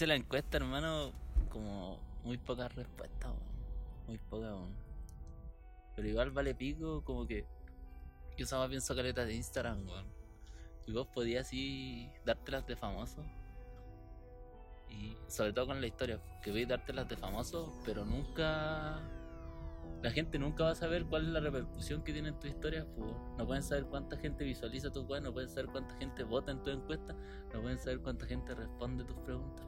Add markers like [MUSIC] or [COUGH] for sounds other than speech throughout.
Hice la encuesta, hermano, como muy pocas respuestas, weón. Muy pocas. Pero igual vale pico, como que. Yo usaba pienso caleta de Instagram, weón. Y vos podías así dártelas de famoso. Y sobre todo con la historia, que veis dártelas de famoso, pero nunca. La gente nunca va a saber cuál es la repercusión que tienen tus historias, pues. No pueden saber cuánta gente visualiza tus weas, no pueden saber cuánta gente vota en tu encuesta, no pueden saber cuánta gente responde tus preguntas.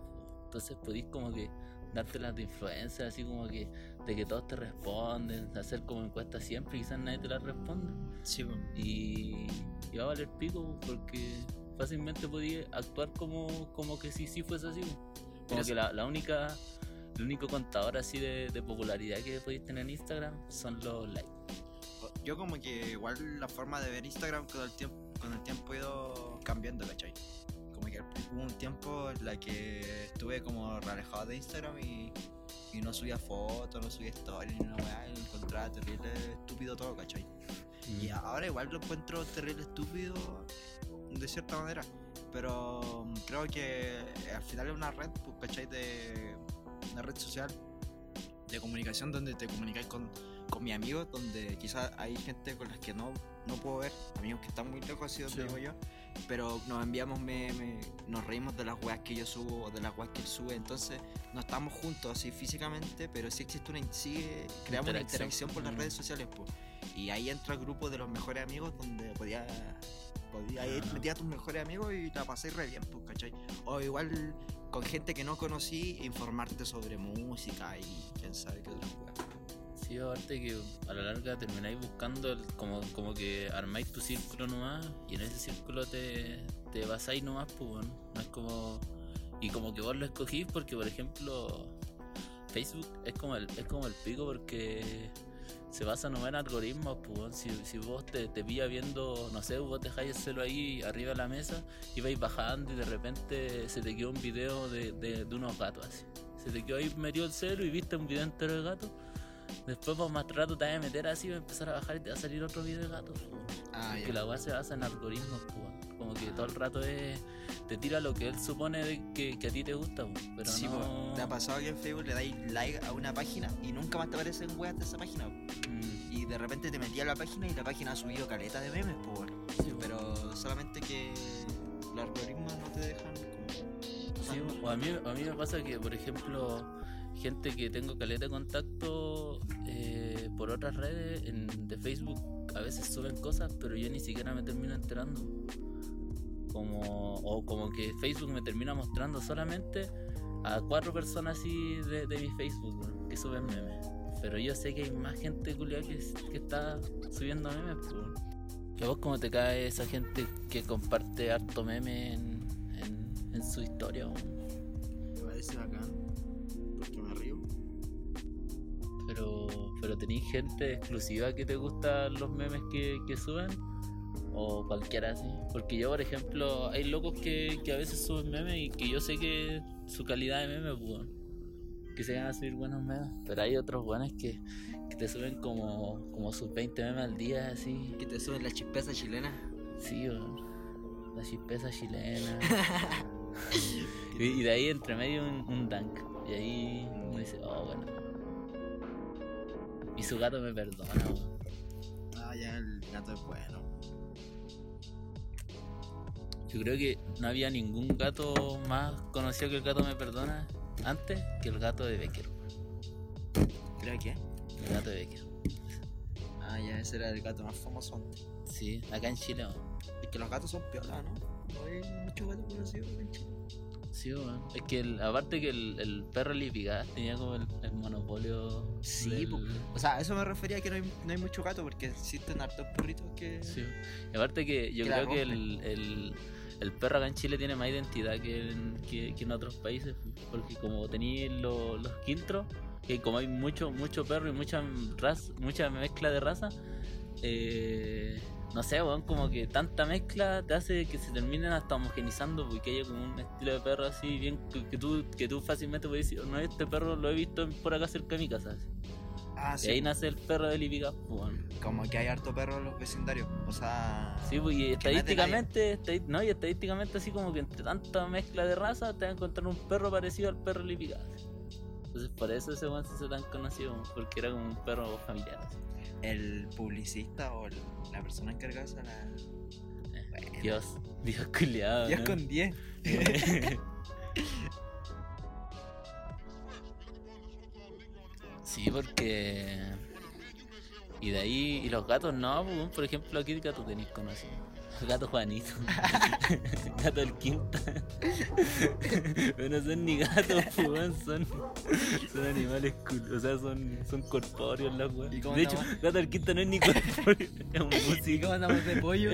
Entonces podéis como que dártelas de influencia, así como que de que todos te responden, hacer como encuestas siempre y quizás nadie te las responde. Sí. Y, y va a valer pico porque fácilmente podía actuar como, como que si sí fuese así. Como Pero que la, la única, el único contador así de, de popularidad que podéis tener en Instagram son los likes. Yo como que igual la forma de ver Instagram con el tiempo, con el tiempo he ido cambiando, ¿cachai? Hubo un tiempo en la que estuve como alejado de Instagram y, y no subía fotos, no subía stories ni una weá, y lo encontraba terrible estúpido todo, ¿cachai? Mm. Y ahora igual lo encuentro terrible estúpido de cierta manera. Pero mm, creo que al final es una red, pues, ¿cachai? De una red social de comunicación donde te comunicas con, con mis amigos, donde quizás hay gente con las que no, no puedo ver, amigos que están muy lejos así donde Sí. yo, pero nos enviamos memes, nos reímos de las weas que yo subo o de las weas que él sube, entonces no estamos juntos así físicamente, pero sí existe una, sí creamos una Interacción. interacción por las Mm. redes sociales, pues. Y ahí entra el grupo de los mejores amigos donde podía, podía ir, metía a tus mejores amigos y la pasé re bien, pues, ¿cachai? O igual con gente que no conocí, informarte sobre música y quién sabe qué weas. Sí, aparte que a la larga termináis buscando el- como, como que armáis tu círculo nomás y en ese círculo te, te basáis nomás, pues bueno. No es como. Y como que vos lo escogís porque, por ejemplo, Facebook es como el, es como el pico porque se basa nomás en algoritmos, pues si, si vos te, te pilla viendo, no sé, vos dejáis el celo ahí arriba de la mesa y vais bajando y de repente se te quedó un video de, de, de unos gatos así. Se te quedó ahí metido el celo y viste un video entero de gatos. Después por más rato te vas a meter así, va a empezar a bajar y te va a salir otro video de gatos. Ah, Porque la weá se basa en algoritmos, po. como que todo el rato es, te tira lo que él supone de que, que a ti te gusta, po. pero Sí, no... ¿Te ha pasado que en Facebook le dais like a una página y nunca más te aparecen weas de esa página? Mm, Y de repente te metí a la página y la página ha subido caleta de memes, weón. sí. Pero solamente que los algoritmos no te dejan como. Sí, o a mí, a mí me pasa que, por ejemplo, gente que tengo caleta de contacto eh, por otras redes en- de Facebook a veces suben cosas, pero yo ni siquiera me termino enterando. Como, o como que Facebook me termina mostrando solamente a cuatro personas así de, de mi Facebook que suben memes. Pero yo sé que hay más gente culiada que, que está subiendo memes. pues. ¿Y a vos cómo te cae esa gente que comparte harto meme en, en, en su historia? Me parece bacán. Pero, pero tenéis gente exclusiva que te gustan los memes que, que suben o cualquiera así. Porque yo, por ejemplo, hay locos que, que a veces suben memes y que yo sé que su calidad de meme, pues, que se van a subir buenos memes. Pero hay otros buenos que, que te suben como, como sus 20 memes al día, así. Que te suben la chispeza chilena. Sí, weón. La chispeza chilena. [LAUGHS] y, y de ahí entre medio un, un dunk. Y ahí uno dice, oh, bueno. Y su gato me perdona, weón. Ah, ya el gato es bueno. Yo creo que no había ningún gato más conocido que el gato me perdona antes que el gato de Becker. weón. ¿Creo que? El gato de Becker. Ah, ya ese era el gato más famoso antes. Sí, acá en Chile, weón. Es que los gatos son piola, ¿no? No hay muchos gatos conocidos en Chile. Sí, weón. Es que el- aparte que el, el perro Lipigas tenía como el, el monopolio. Sí, del-. O sea, a eso me refería que no hay, no hay mucho gato porque existen hartos perritos que. Sí. Y aparte que yo Que creo que el, el, el perro acá en Chile tiene más identidad que en, que, que en otros países. Porque como tenéis lo- los quiltros, que como hay mucho, mucho perro y mucha raza, mucha mezcla de raza, eh, no sé, weón, como que tanta mezcla te hace que se terminen hasta homogenizando porque haya como un estilo de perro así bien que, que tú, que tú fácilmente puedes decir, no, este perro lo he visto por acá cerca de mi casa. Ah, Y sí. ahí nace el perro de Lipica, weón. Como que hay harto perro en los vecindarios. O sea. Sí, pues, y de estadísticamente, no, y estadísticamente así como que entre tanta mezcla de raza te vas a encontrar un perro parecido al perro Lipica. Entonces por eso ese weón se hizo tan conocido, porque era como un perro familiar. así. El publicista o el- la persona encargada de la. Eh, Bueno. Dios, Dios culiado. Dios ¿no? con 10. Sí, porque. Y de ahí, y los gatos no, pues, por ejemplo, aquí el gato tenéis conocido. El gato Juanito. [LAUGHS] gato el quinta. [LAUGHS] Pero no son ni gatos, weón, son, son animales, cul- o sea, son, son corpóreos las weas. ¿Y cómo De hecho, andamos? gato el quinta no es ni [LAUGHS] corpóreo, es un ¿Y músico. cómo andamos de pollo?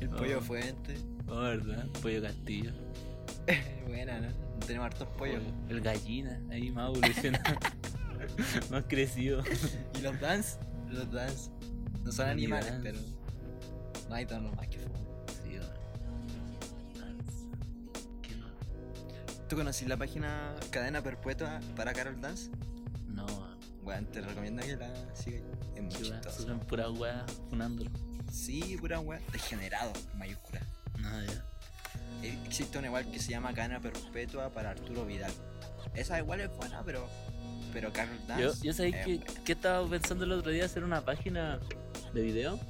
El Oh. pollo fuente. Oh, ¿verdad? Pollo castillo. Buena, ¿no? Tenemos hartos pollos. El gallina, ahí más evolucionado. más crecido. ¿Y los dance? Los dance. No son Ni animales, pero. Tono más que fue. Sí. ¿Tú conocís la página Cadena Perpetua para Carol Dance? No. Bueno, te recomiendo que la sigas. Es muy chistoso. Suben pura weá funándolo. Sí, pura wea. Degenerado, en mayúscula. No, ya. Eh, Existe una igual que se llama Cadena Perpetua para Arturo Vidal. Esa igual es buena, pero. Pero Carol Dance. Yo, yo sabía que, buena. que estaba pensando el otro día hacer una página de video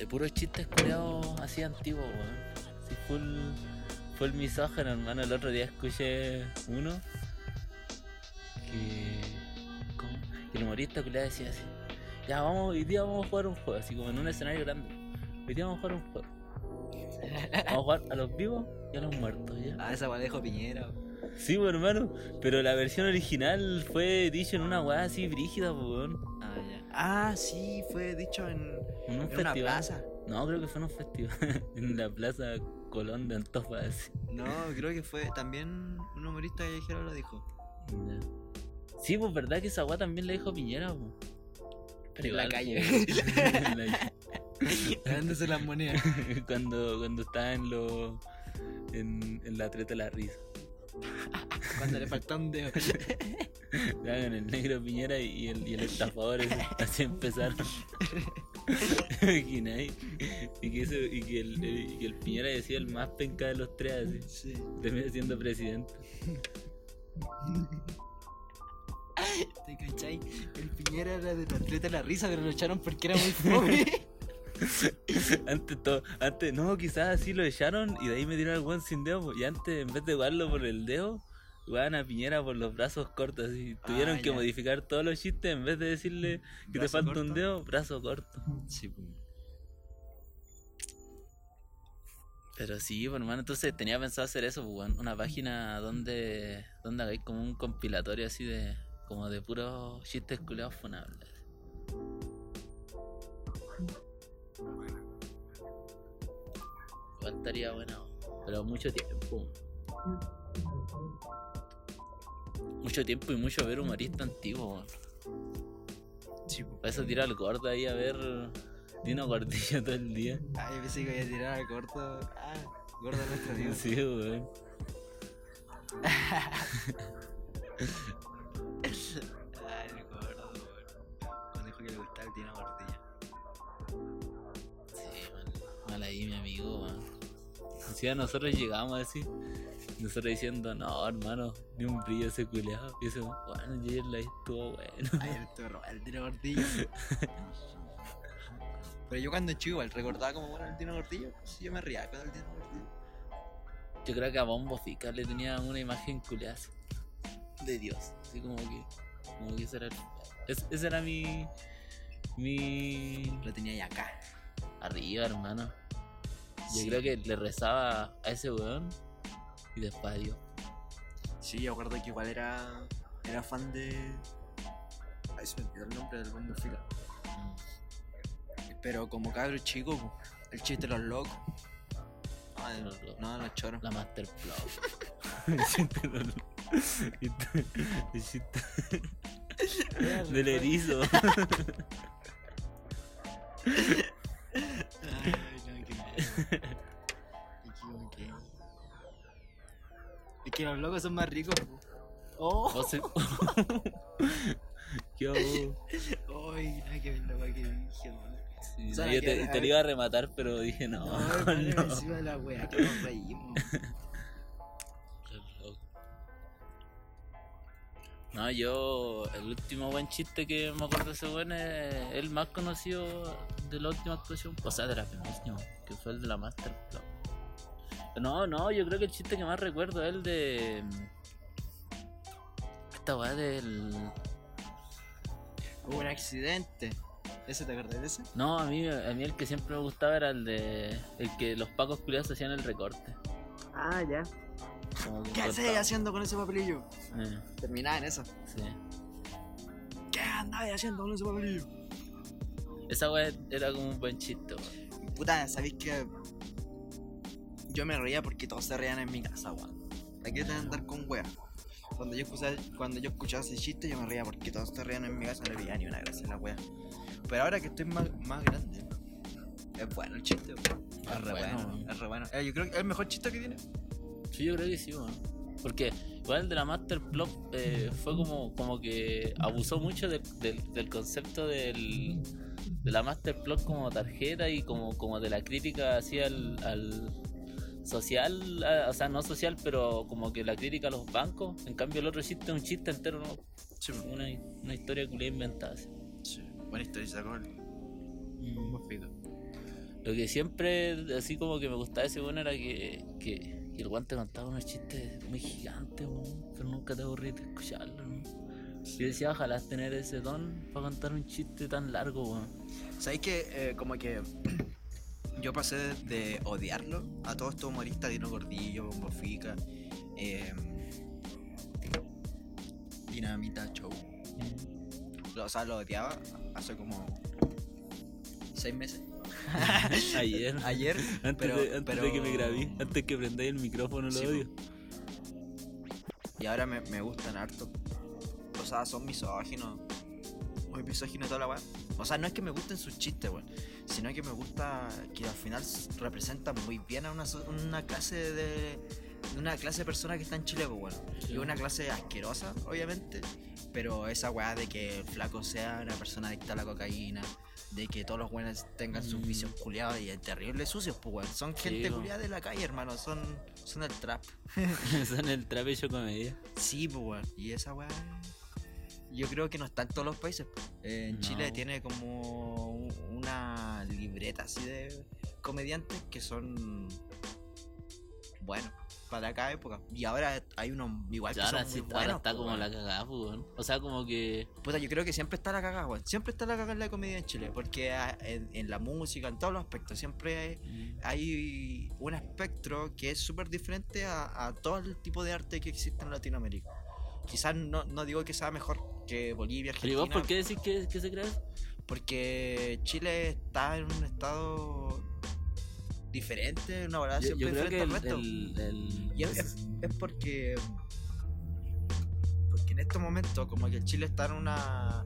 de puros chistes coreados así antiguos, weón. Así full, full misógeno, hermano. El otro día escuché uno que. ¿cómo? que el humorista culiado decía así: Ya, vamos, hoy día vamos a jugar un juego, así como en un escenario grande. Hoy día vamos a jugar un juego. Vamos a jugar a los vivos y a los muertos, ¿ya? Ah, esa weá dejo Piñera. Sí, pues, hermano, pero la versión original fue dicho en una weá así brígida, pues, weón. Ah. Ah, sí, fue dicho en, En un en festival. una plaza. No, creo que fue en un festival. [LAUGHS] en la plaza Colón de Antofa, así. No, creo que fue también un humorista callejero lo dijo. Ya. Sí, pues verdad que esa weá también le dijo Piñera, pues. [LAUGHS] En la calle. [LAUGHS] En la- Dándose las monedas. cuando, cuando estaba en lo. En, en la treta de la risa. Cuando le faltó un dedo. [LAUGHS] Hagan el negro Piñera y el, y el estafador ese, así empezaron. [LAUGHS] Y que, eso, y, que el, el- y que el Piñera decía el más penca de los tres, así. Sí. Termina siendo presidente. ¿Te cachai? El Piñera era de los tres de la risa, pero lo echaron porque era muy fome. [LAUGHS] [LAUGHS] Antes todo, antes, no, quizás así lo echaron y de ahí me dieron al buen sin dedo. Y antes, en vez de jugarlo por el dedo, jugaban a Piñera por los brazos cortos. Así. Tuvieron Ah, que ya. modificar todos los chistes. En vez de decirle que te falta un dedo, brazo corto. sí. Pero sí, pues, hermano, entonces tenía pensado hacer eso, pues, weón, una página donde donde hagáis como un compilatorio así de como de puros chistes culeados funables. Igual estaría bueno, pero mucho tiempo. Mucho tiempo y mucho ver humorista antiguo. Sí, pues. Para eso tira al gordo ahí a ver Dino Gordillo todo el día. Ah, yo pensé que iba a tirar al corto. Ah, gordo nuestro amigo. [LAUGHS] Sí, weón. Ah, el gordo, weón. Cuando dijo que le gustaba el Tino Gordillo. Sí, man. Mal ahí, mi amigo, man. Nosotros llegamos así. Nosotros diciendo, no, hermano, ni un brillo ese culeado. Y ese, bueno, ayer la estuvo bueno. [LAUGHS] Ay, el toro, el Tino Gordillo. Pero yo cuando chico igual recordaba como bueno el Tino Gordillo. Pues yo me ría con el Tino Gordillo. Yo creo que a Bombo Fica le tenía una imagen culeada así, de Dios. Así como que, como que ese era, el- es- ese era mi, mi Lo tenía ahí acá. arriba, hermano. Yo Sí. creo que le rezaba a ese weón y después a Dios. Sí, yo acuerdo que igual era, era fan de. Ay, se me olvidó el nombre del bombo fila. Mm. Pero como cabro chico, el chiste de los locos. No, de- Los locos. no, de los choros. La Master Flow. [LAUGHS] El chiste del- el chiste del erizo. [LAUGHS] [LAUGHS] Me equivoqué. Es que los locos son más ricos. po. Oh, [LAUGHS] ¿Qué hago? Ay, nada que ver la que dije. Sí, O sea, no, yo que- te, te lo iba a rematar, pero dije no. No, [LAUGHS] No, encima de la weá que nos reímos. No, yo, el último buen chiste que me acuerdo de ese buen es el más conocido de la última actuación, o sea, de la penúltima, que fue el de la Master Club. No, no, yo creo que el chiste que más recuerdo es el de. Esta weá del. Hubo un accidente. ¿Ese te acordás de ese? No, a mí, a mí el que siempre me gustaba era el de. El que los pacos culiados hacían el recorte. Ah, ya. Como ¿Qué haces cortaban. haciendo con ese papelillo? Eh, Terminaba en eso. sí. ¿Qué andabas haciendo con ese papelillo? Esa weá era como un buen chiste, weón. Puta, ¿sabéis que yo me reía porque todos se reían en mi casa, weón? Hay que andar con wea. Cuando yo escuchaba, cuando yo escuchaba ese chiste, yo me reía porque todos se reían en mi casa, no le veía ni una gracia a la wea. Pero ahora que estoy más, más grande, es bueno el chiste, weón. Es Es re bueno, es re bueno. Eh, yo creo que es el mejor chiste que tiene. Sí, yo creo que sí, weón. Porque igual el de la Master Plot eh, fue como, como que abusó mucho de- del- del concepto del, de la Master Plot como tarjeta y como, como de la crítica así al, al social, o sea, no social, pero como que la crítica a los bancos. En cambio, el otro chiste es un chiste entero, ¿no? Sí, una, una historia que le inventada. sí. Buena historia, sacó el Mm. Lo que siempre, así como que me gustaba ese bueno era que, que, que el guante contaba unos chistes muy gigantes, weón, pero nunca te aburrí de escucharlo, ¿no? Yo decía, ojalá tener ese don para contar un chiste tan largo, weón. ¿Sabéis que eh, como que [CLEARS THROAT] yo pasé de, odiarlo a todos estos humoristas, Dino Gordillo, Bombo Fica, eh, Dinamita Show? Lo- O sea, lo odiaba hace como seis meses. [LAUGHS] Ayer. Ayer, Antes, pero, de, antes pero- de que me grabé, antes que prendáis el micrófono, lo Sí, odio. Y ahora me, me gustan harto. O sea, son misóginos. Muy misóginos toda la weá. O sea, no es que me gusten sus chistes, weón. Sino que me gusta que al final representan muy bien a una, una clase de. una clase de personas que está en Chile, pues, weón. Sí. Y una clase asquerosa, obviamente. Pero esa weá de que el flaco sea una persona adicta a la cocaína. De que todos los buenos tengan sus Mm. vicios culiados y terribles sucios, pues, weón. Son gente culiada de la calle, hermano. Son, son el trap. [LAUGHS] Son el trapello comedia. Sí, pues, weón. Y esa weá. Yo creo que no está en todos los países. Eh, en No. Chile tiene como una libreta así de comediantes que son buenos para cada época. Y ahora hay unos igual que ahora, son sí, muy ahora buenos. está como la cagada, weón. O sea, como que. Puta, yo creo que siempre está la cagada, weón. Siempre está la cagada en la comedia en Chile. Porque ah, en, en la música, en todos los aspectos, siempre hay, mm, hay un espectro que es súper diferente a, a todo el tipo de arte que existe en Latinoamérica. Quizás no, no digo que sea mejor que Bolivia, Pero ¿y Argentina, vos por qué decís que, que se crea porque Chile está en un estado diferente, una verdad Yo, siempre yo creo que diferente el, al resto. el, el- Y es, es- es porque porque en estos momentos como que Chile está en una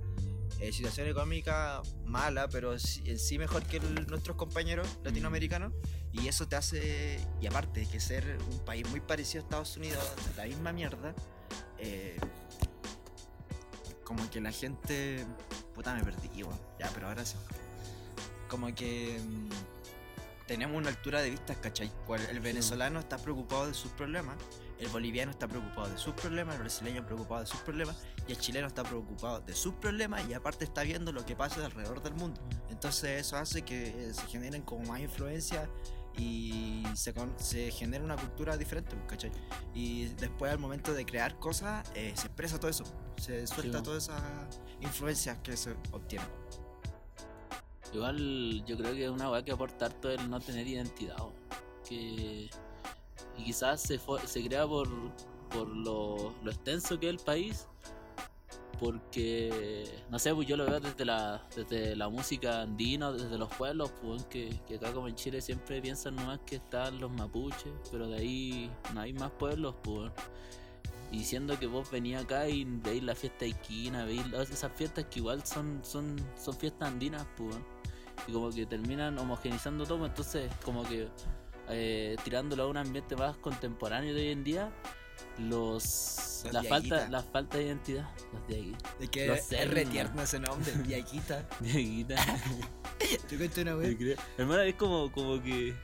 eh, situación económica mala, pero sí- en sí mejor que nuestros compañeros latinoamericanos. Y eso te hace, y aparte de que ser un país muy parecido a Estados Unidos, la misma mierda, eh, como que la gente... Puta, me perdí, weón. Ya, pero ahora sí. Como que mm, tenemos una altura de vistas, ¿cachai? El venezolano está preocupado de sus problemas, el boliviano está preocupado de sus problemas, el brasileño preocupado de sus problemas, y el chileno está preocupado de sus problemas y aparte está viendo lo que pasa alrededor del mundo. Entonces eso hace que se generen como más influencias y se, se genera una cultura diferente, pues, ¿cachai? Y después al momento de crear cosas eh, se expresa todo eso, se suelta bo. todas esas influencias que se obtienen. Igual yo creo que es una weá que aporta harto el no tener identidad. Que, y quizás se, se crea por, por lo, extenso que es el país. Porque, no sé, pues yo lo veo desde la, desde la música andina, desde los pueblos, pues que, acá como en Chile siempre piensan nomás que están los mapuches, pero de ahí no hay más pueblos, pues. Y siendo que vos venías acá y veis la fiesta de Iquina, veis esas fiestas que igual son, son, son fiestas andinas, pues. Y como que terminan homogenizando todo, pues, entonces como que eh, tirándolo a un ambiente más contemporáneo de hoy en día, los Los La falta, la falta de identidad. Los Diaguita. De que los es cerdos, re man. tierno ese nombre, [LAUGHS] Diaguita. Diaguita. Te [LAUGHS] cuento una vez. Hermano, es como, como que.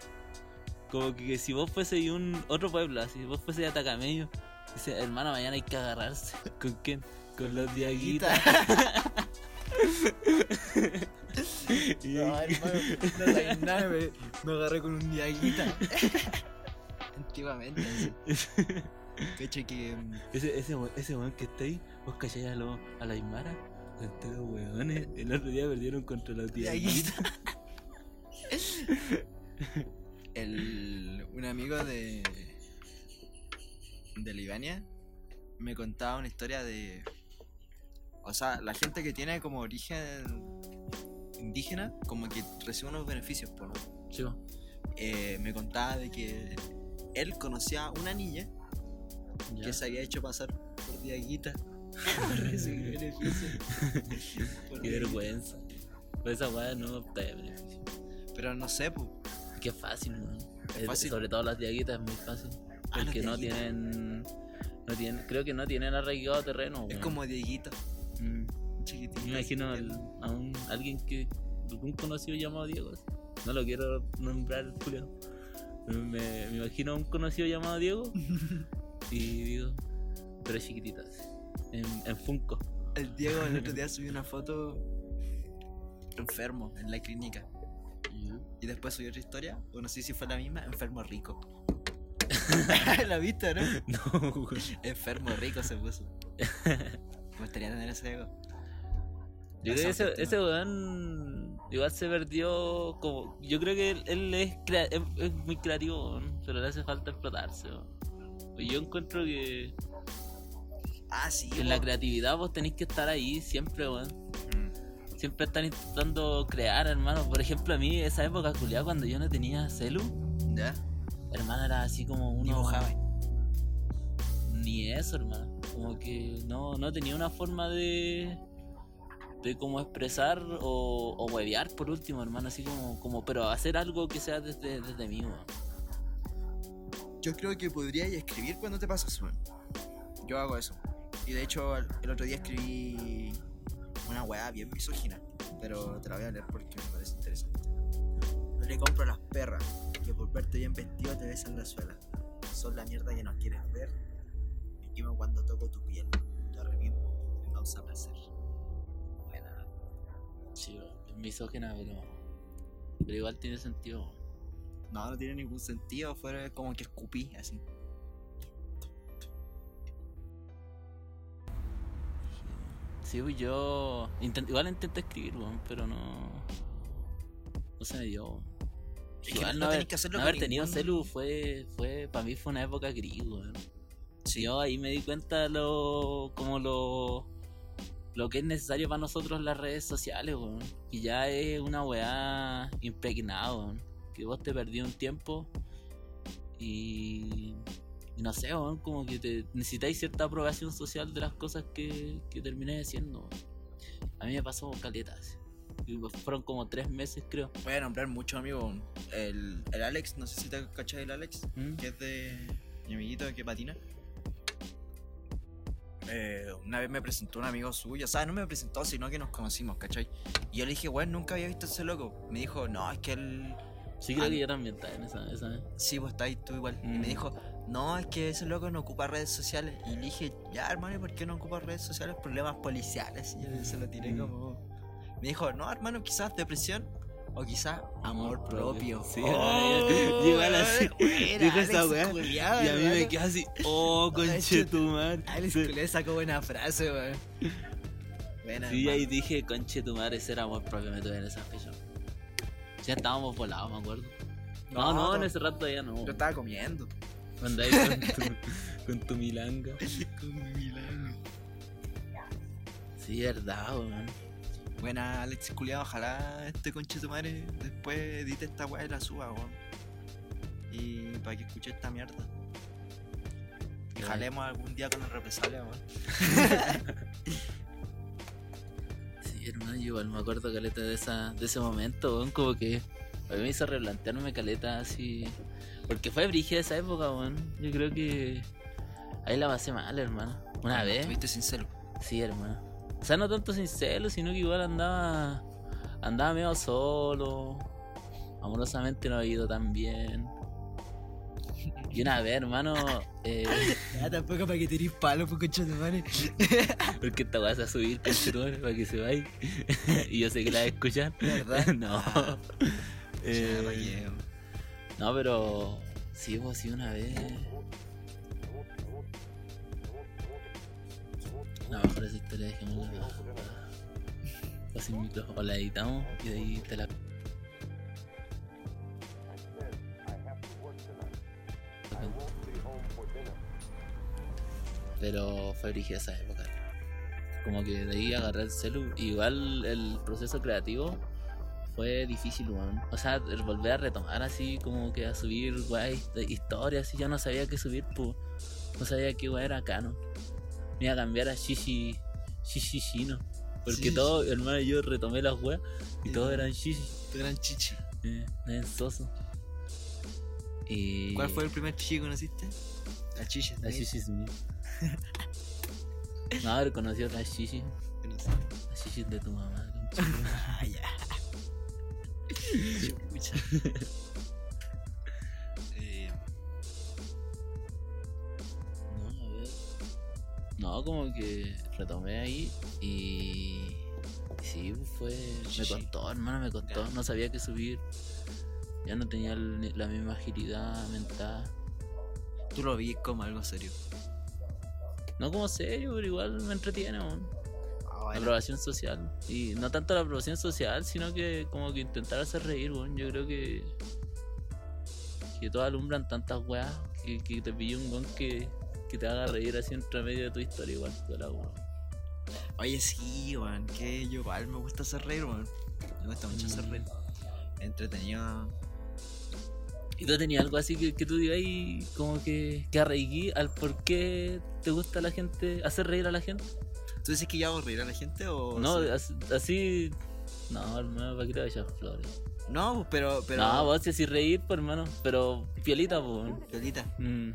Como que, que si vos fuese un otro pueblo, así, vos fuese de Atacameño, dice, hermano, mañana hay que agarrarse. [LAUGHS] ¿Con quién? Con los Diaguitas. No, hermano, no sabes nada, me, me agarré con un Diaguita. Antiguamente, así. Que. mm, ese, ese, ese weón que está ahí, vos calláis a, lo- a la Aymara, con todos los weones. El otro día perdieron contra los Diaguitas. El, un amigo de. de Libania me contaba una historia de. O sea, la gente que tiene como origen indígena, como que recibe unos beneficios, por Sí, po. eh, me contaba de que él conocía a una niña Ya. que se había hecho pasar por Diaguita para [LAUGHS] recibir beneficios. [LAUGHS] Qué vergüenza. Pues esa weá no opta de beneficio. Pero no sé, pues. Qué fácil. Es fácil. Sobre todo las diaguitas es muy fácil. Ah, Porque no tienen. No tienen, creo que no tienen arraigado terreno. Es como Dieguito. Chiquitito. Me imagino al- a un, alguien que. algún conocido llamado Diego. No lo quiero nombrar, Julio. Me, me imagino a un conocido llamado Diego. [LAUGHS] y digo. Pero es chiquitito así. En, en Funko. El Diego el otro día [LAUGHS] subió una foto enfermo en la clínica. Y después subió otra historia, o no sé si fue la misma, enfermo rico. [LAUGHS] la viste, ¿no? No. Enfermo rico se puso. Me gustaría tener ese Diego. Yo creo que ese, ese weón igual se perdió como... Yo creo que él, él es, crea- es, es muy creativo, weón, pero le hace falta explotarse. weón. Yo encuentro que, Ah, sí. que en la creatividad vos tenéis que estar ahí siempre, weón. Mm. Siempre estar intentando crear, hermano. Por ejemplo, a mí esa época, culiada, cuando yo no tenía celu, ¿Ya? hermano, era así como uno... Dibujaba. Ni eso, hermano. Como que no, no tenía una forma de. De como expresar o, o huevear por último, hermano. Así como, como. Pero hacer algo que sea desde, desde mí, weón. Yo creo que podrías escribir cuando te pasas, weón. Yo hago eso. Y de hecho, el, otro día escribí una weá bien misógina. Pero te la voy a leer porque me parece interesante. No le compro a las perras que por verte bien vestido te besan la suela. Son la mierda que no quieres ver. Me quemo cuando toco tu piel. Yo mismo me causa placer. Sí. Es misógena, pero. Pero igual tiene sentido. No, no tiene ningún sentido. Fue como que escupí así. Sí, yo. intent- igual intenté escribir, weón, pero no. No se me dio. Es que Igual no no, tenés haber, que hacerlo no haber tenido ningún- celu fue. fue para mí fue una época gris, weón. Sí. Yo ahí me di cuenta lo como lo lo que es necesario para nosotros las redes sociales, weón. Y ya es una weá impregnada, weón. Que vos te perdí un tiempo y, y no sé, weón, como que te necesitáis cierta aprobación social de las cosas que, que terminé haciendo. weón. A mí me pasó caleta, así. Y fueron como tres meses, creo. Voy a nombrar muchos amigos. El, el Alex, no sé si te cachai el Alex, ¿Mm? que es de mi amiguito que patina. Eh, una vez me presentó un amigo suyo, o sea, no me presentó, sino que nos conocimos, ¿cachai? Y yo le dije, bueno, nunca había visto a ese loco. Me dijo, no, es que él. Sí, creo Ah, que yo también estaba en esa, esa vez. Sí, vos estás ahí tú igual. Y Mm. me dijo, no, es que ese loco no ocupa redes sociales. Y le dije, ya, hermano, ¿y por qué no ocupa redes sociales? Problemas policiales. Y yo se lo tiré Mm. como. Me dijo, no, hermano, quizás depresión o quizás amor propio. Sí, [LAUGHS] Oh, igual así. buena, Dijo esa weá. Y a mí me quedó así, oh, [LAUGHS] Ay, conche chuta. tu madre. Alex Sí. Culiao sacó buena frase, weón. Buena, Sí, hermano. ahí dije, conche tu madre, ese era amor propio, me tuve en esa fecha. Ya estábamos volados, me acuerdo. No, no, en ese rato todavía no. Yo estaba comiendo. Cuando ahí con tu, [LAUGHS] con tu milanga. Con mi milagro. Sí, verdad, weón. Buena, Alex Culiao. Ojalá este conche madre después edite esta weá y la suba, weón. Y para que escuche esta mierda. Y jalemos algún día con la represalia, weón. [LAUGHS] Sí, hermano, yo igual me acuerdo, caleta, de, esa, de ese momento, weón. Como que a mí me hizo replantearme caleta así. Porque fue brígida esa época, weón. Yo creo que ahí la pasé mal, hermano. Una vez. Estuviste sin celo. Sí, hermano. O sea, no tanto sin celo, sino que igual andaba. Andaba medio solo. Amorosamente no ha ido tan bien. Y una vez, hermano. Eh, [LAUGHS] Ya tampoco para que tirís palo, pues concha de madre. [LAUGHS] porque esta weá se va a subir, conchetumare, para que se vaya. [LAUGHS] y yo sé que la va a escuchar. ¿Verdad? no. Ah. Eh, Ya, no, pero. Sí, pues sí, una vez. No, mejor esa historia dejémosla para sin micrófono. O la editamos y de ahí te la. Pero fue brígida esa época. Como que de ahí agarré el celu. Igual el proceso creativo fue difícil, weón. O sea, volver a retomar así, como que a subir, guay, historias, y ya no sabía qué subir, pues. No sabía qué weá era canon. Me iba a cambiar a Shishi. Shishi Shino. Porque Sí, todo, hermano, yo retomé las weas y todos eran Shishi. tu gran chichi. Eh, eran soso. Y. ¿Cuál fue el primer chichi que conociste? La chichi. La. Shishi Smith. [LAUGHS] no, haber conocido la Shishi. Que no sé. La Shishi de tu mamá. [LAUGHS] Ah, ya. [LAUGHS] No, como que retomé ahí y. y sí, fue. Me costó, hermano, me costó. No sabía qué subir. Ya no tenía la misma agilidad mental. Tú lo vi como algo serio. No como serio, pero igual me entretiene, weón. Ah, La bueno. aprobación social. Y no tanto la aprobación social, sino que como que intentar hacer reír, weón. Yo creo que. Que todos alumbran tantas weas que, que te pille un weón que, que te haga reír así entre medio de tu historia, igual. la wea. Oye, sí, weón. Que yo igual me gusta hacer reír, weón. Me gusta mucho hacer Mm. reír. Entretenido. ¿Y tú tenías algo así que, que tú digas ahí como que, que arraiguí al por qué te gusta la gente, hacer reír a la gente? ¿Tú dices que yo hago reír a la gente o.? no, sí? as- así... No, hermano, ¿para qué te vayas flores? No, pero. pero... No, vos así reír, pues, hermano, pero piolita, pues. Violita. Mm.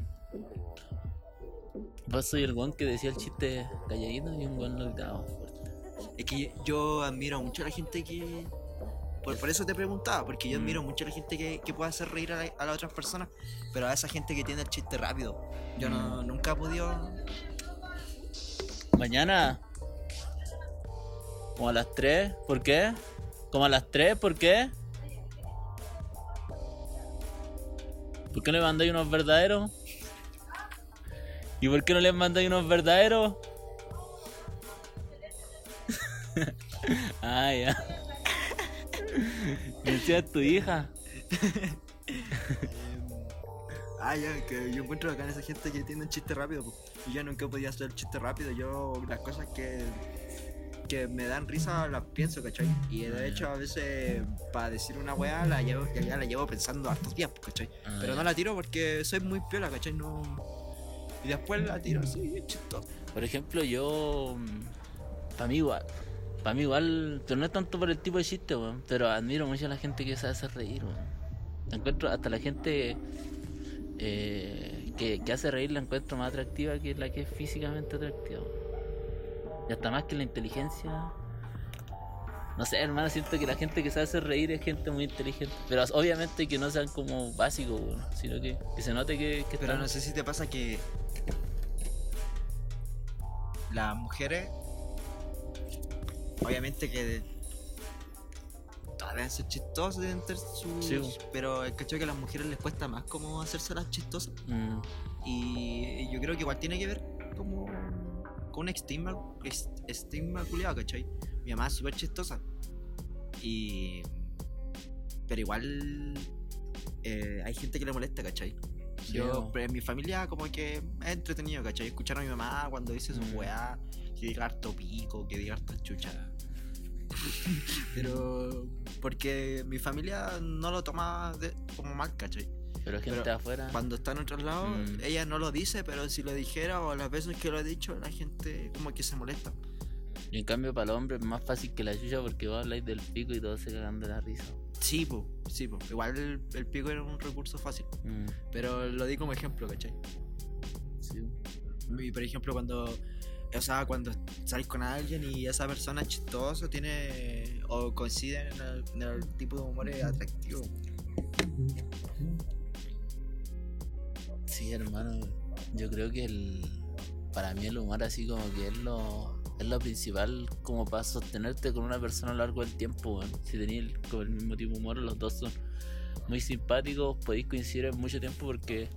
Vos soy el guan que decía el chiste calladito y un guan lo gritaba fuerte. Es que yo, yo admiro mucho a la gente que. Por, por eso te preguntaba, porque yo Mm. admiro mucho a la gente que, que puede hacer reír a, la- a las otras personas, pero a esa gente que tiene el chiste rápido. Yo no, Mm. nunca he podido. Mañana. Como a las 3, ¿por qué? Como a las 3, ¿por qué? ¿Por qué no le mandáis unos verdaderos? ¿Y por qué no les mandáis unos verdaderos? [LAUGHS] ah, ya. [LAUGHS] Decía tu hija. [LAUGHS] Ah, ya, que yo encuentro acá en esa gente que tiene un chiste rápido. po. Y yo nunca podía hacer el chiste rápido. Yo, las cosas que, que me dan risa las pienso, ¿cachai? Y Ah, de ya. hecho, a veces, para decir una weá, la llevo, ya, la llevo pensando hartos días, ¿cachai? Ah, Pero no la tiro porque soy muy piola, ¿cachai? No. Y después la tiro así, chistoso. Por ejemplo, yo. Para mí igual. Para mí igual. Pero no es tanto por el tipo de chiste, weón. Pero admiro mucho a la gente que sabe hacer reír, weón. Encuentro hasta la gente eh, que, que hace reír la encuentro más atractiva que la que es físicamente atractiva. weón. Y hasta más que la inteligencia. No sé, hermano, siento que la gente que sabe hacer reír es gente muy inteligente. Pero obviamente que no sean como básicos, weón. Sino que, que se note que, que Pero están- no sé si te pasa que. Las mujeres. Obviamente que. Todas deben ser chistosas, deben tener sus. Sí, pero el cacho que a las mujeres les cuesta más como hacerse las chistosas. Mm, Y yo creo que igual tiene que ver como. con un estigma. estigma culiado, ¿cachai? Mi mamá es súper chistosa. Y. Pero igual. eh, hay gente que le molesta, ¿cachai? Yo, en mi familia, como que es entretenido, ¿cachai? Escuchar a mi mamá cuando dice su Mm. weá, que diga harto pico, que diga harta chucha. [LAUGHS] pero. Porque mi familia no lo toma de- como mal, ¿cachai? pero gente Pero afuera. Cuando está en otros lados, Mm. ella no lo dice, pero si lo dijera o las veces que lo he dicho, la gente como que se molesta. Y en cambio para el hombre es más fácil que la chucha porque vos habláis del pico y todos se cagan de la risa. Sí, po, sí, po. Igual el, el pico era un recurso fácil, Mm, pero lo di como ejemplo, ¿cachai? sí. Y por ejemplo, cuando. O sea, cuando salís con alguien y esa persona es chistoso, tiene. o coincide en el, en el tipo de humor atractivo. Sí, hermano. Yo creo que el. Para mí el humor así como que es lo. Es lo principal como para sostenerte con una persona a lo largo del tiempo. Si tenéis el- el mismo tipo de humor, los dos son muy simpáticos, podéis coincidir en mucho tiempo porque.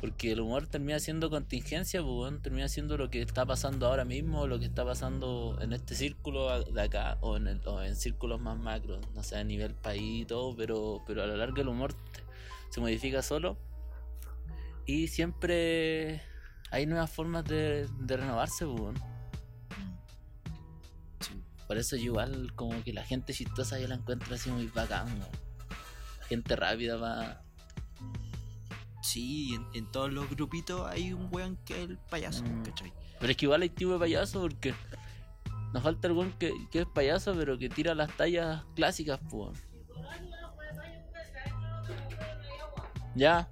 Porque el humor termina siendo contingencia, pues, termina siendo lo que está pasando ahora mismo, lo que está pasando en este círculo de acá o en, el- o en círculos más macros, no sé, a nivel país y todo, pero, pero a lo largo el humor se modifica solo y siempre hay nuevas formas de, renovarse, pues. Por eso yo igual como que la gente chistosa yo la encuentro así muy bacán. La gente rápida va... Sí, en, en todos los grupitos hay un weón que es el payaso, Mm. ¿cachai? Pero es que igual hay tipo de payaso porque nos falta el weón que, que es payaso pero que tira las tallas clásicas, pues. Ya.